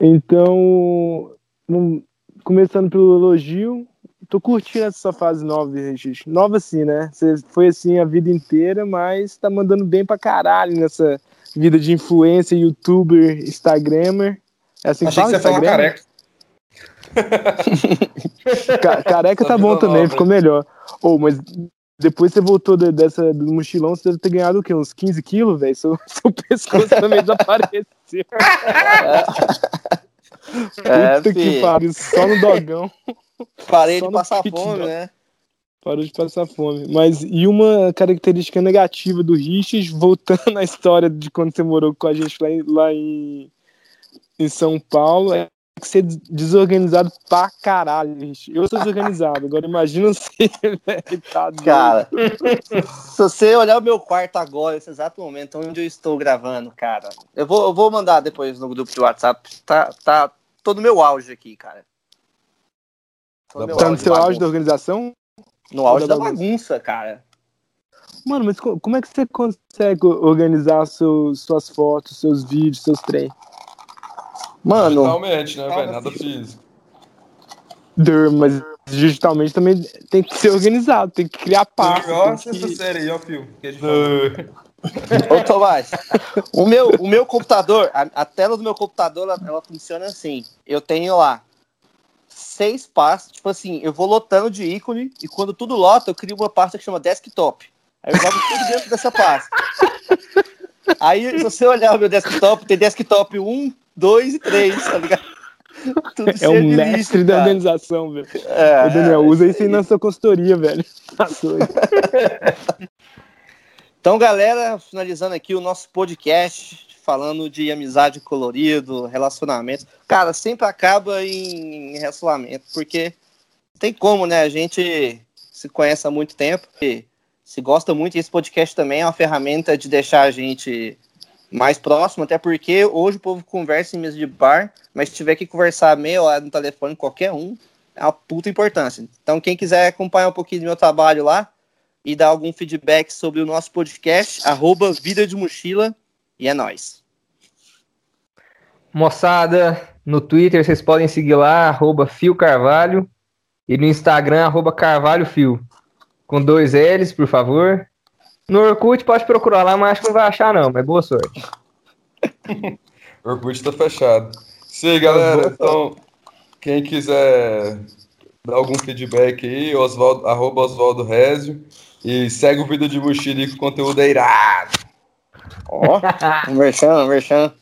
Então, não- começando pelo elogio, tô curtindo essa fase nova, Richard. Nova assim, né? Você foi assim a vida inteira, mas tá mandando bem pra caralho nessa vida de influencer, youtuber, instagramer. É assim que Achei que fala? você ia falar Instagramer? careca. [LAUGHS] Ca- Careca tá bom também, ficou melhor. Ô, mas depois você voltou de- dessa, do mochilão, você deve ter ganhado o quê? Uns 15 quilos, velho? Seu, [LAUGHS] seu pescoço também desapareceu. [LAUGHS] É, Puta que fi. pariu, só no dogão. Parei Só de passar fome, né? Parou de passar fome. Mas e uma característica negativa do Richard, voltando [LAUGHS] à história de quando você morou com a gente lá em, lá em, em São Paulo, é que é desorganizado pra caralho, Richard. Eu sou desorganizado, agora imagina [LAUGHS] você, velho. Tá. Cara, se você olhar o meu quarto agora, nesse exato momento onde eu estou gravando, cara, eu vou, eu vou mandar depois no grupo de WhatsApp. Tá, tá todo meu auge aqui, cara. Tá no seu de auge da organização? No auge da da bagunça. bagunça, cara. Mano, mas co- como é que você consegue organizar seus, suas fotos, seus vídeos, seus treinos? Mano, Realmente, né, velho? Nada físico. Dur, Mas digitalmente também tem que ser organizado, tem que criar passos. Nossa, tem essa que- série aí, ó, Fio. Ô, Tomás, o meu, o meu computador, a, a tela do meu computador, ela, ela funciona assim. Eu tenho lá seis pastas, tipo assim, eu vou lotando de ícone e quando tudo lota, eu crio uma pasta que chama desktop. Aí eu jogo tudo dentro dessa pasta. Aí, se você olhar o meu desktop, tem desktop 1, 2 e 3, tá ligado? Tudo É o de mestre lixo, da cara. organização, velho. É, Ô, Daniel, é usa isso aí aí. na sua consultoria, velho. Tá doido. [LAUGHS] Então, galera, finalizando aqui o nosso podcast, falando de amizade colorido, relacionamento. Cara, sempre acaba em relacionamento, porque tem como, né? A gente se conhece há muito tempo e se gosta muito, esse podcast também é uma ferramenta de deixar a gente mais próximo, até porque hoje o povo conversa em mesa de bar, mas se tiver que conversar meia hora no telefone, qualquer um, é uma puta importância. Então, quem quiser acompanhar um pouquinho do meu trabalho lá, e dar algum feedback sobre o nosso podcast, arroba Vida de Mochila, e é nóis. Moçada, no Twitter vocês podem seguir lá, arroba Fio Carvalho. E no Instagram, arroba Carvalho Fio. Com dois L's, por favor. No Orkut pode procurar lá, mas acho que não vai achar não, mas boa sorte. O [LAUGHS] Orkut tá fechado. Isso aí, galera. Então, quem quiser dar algum feedback aí, Osvaldo, arroba Osvaldo Rezio. E segue o vídeo de que o conteúdo é irado. Ó, merchan, merchan.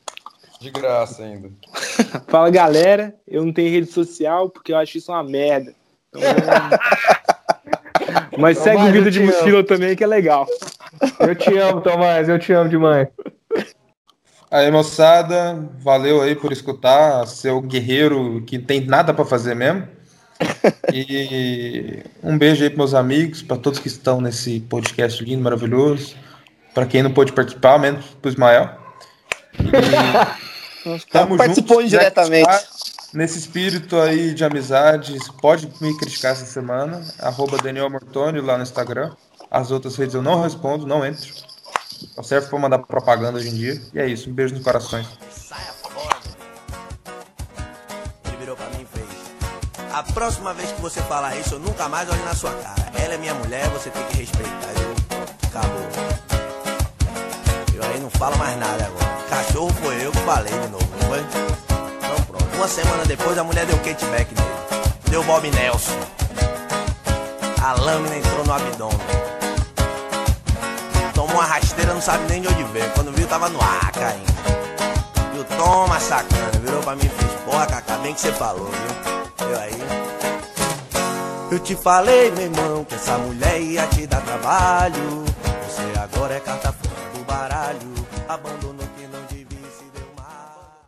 De graça ainda. [LAUGHS] Fala, galera. Eu não tenho rede social porque eu acho isso uma merda. Então, [LAUGHS] Mas segue o Tomás, vídeo eu de mochila também, que é legal. Eu te amo, Tomás, eu te amo demais. Aí, moçada, valeu aí por escutar, seu guerreiro que tem nada pra fazer mesmo. [LAUGHS] E um beijo aí pros meus amigos, pra todos que estão nesse podcast lindo, maravilhoso. Pra quem não pôde participar, menos Ismael. [LAUGHS] E Participou junto, indiretamente. já que tá Nesse espírito aí de amizade, você pode me criticar essa semana. Arroba Daniel Mortoni lá no Instagram. As outras redes eu não respondo, não entro. Só serve pra mandar propaganda hoje em dia. E é isso, um beijo nos corações. Saia fora. Ele virou pra mim e fez. A próxima vez que você falar isso, eu nunca mais olho na sua cara. Ela é minha mulher, você tem que respeitar. Eu, acabou. Aí não falo mais nada agora. Cachorro foi eu que falei de novo, não foi? Então pronto. Uma semana depois a mulher deu catback nele. Deu Bob Nelson. A lâmina entrou no abdômen. Tomou uma rasteira, não sabe nem de onde veio. Quando viu, tava no ar caindo. O Toma sacana virou pra mim e fez: Porra, Cacá, bem que você falou, viu? Eu aí. Eu te falei, meu irmão, que essa mulher ia te dar trabalho. Você agora é carta baralho. Abandona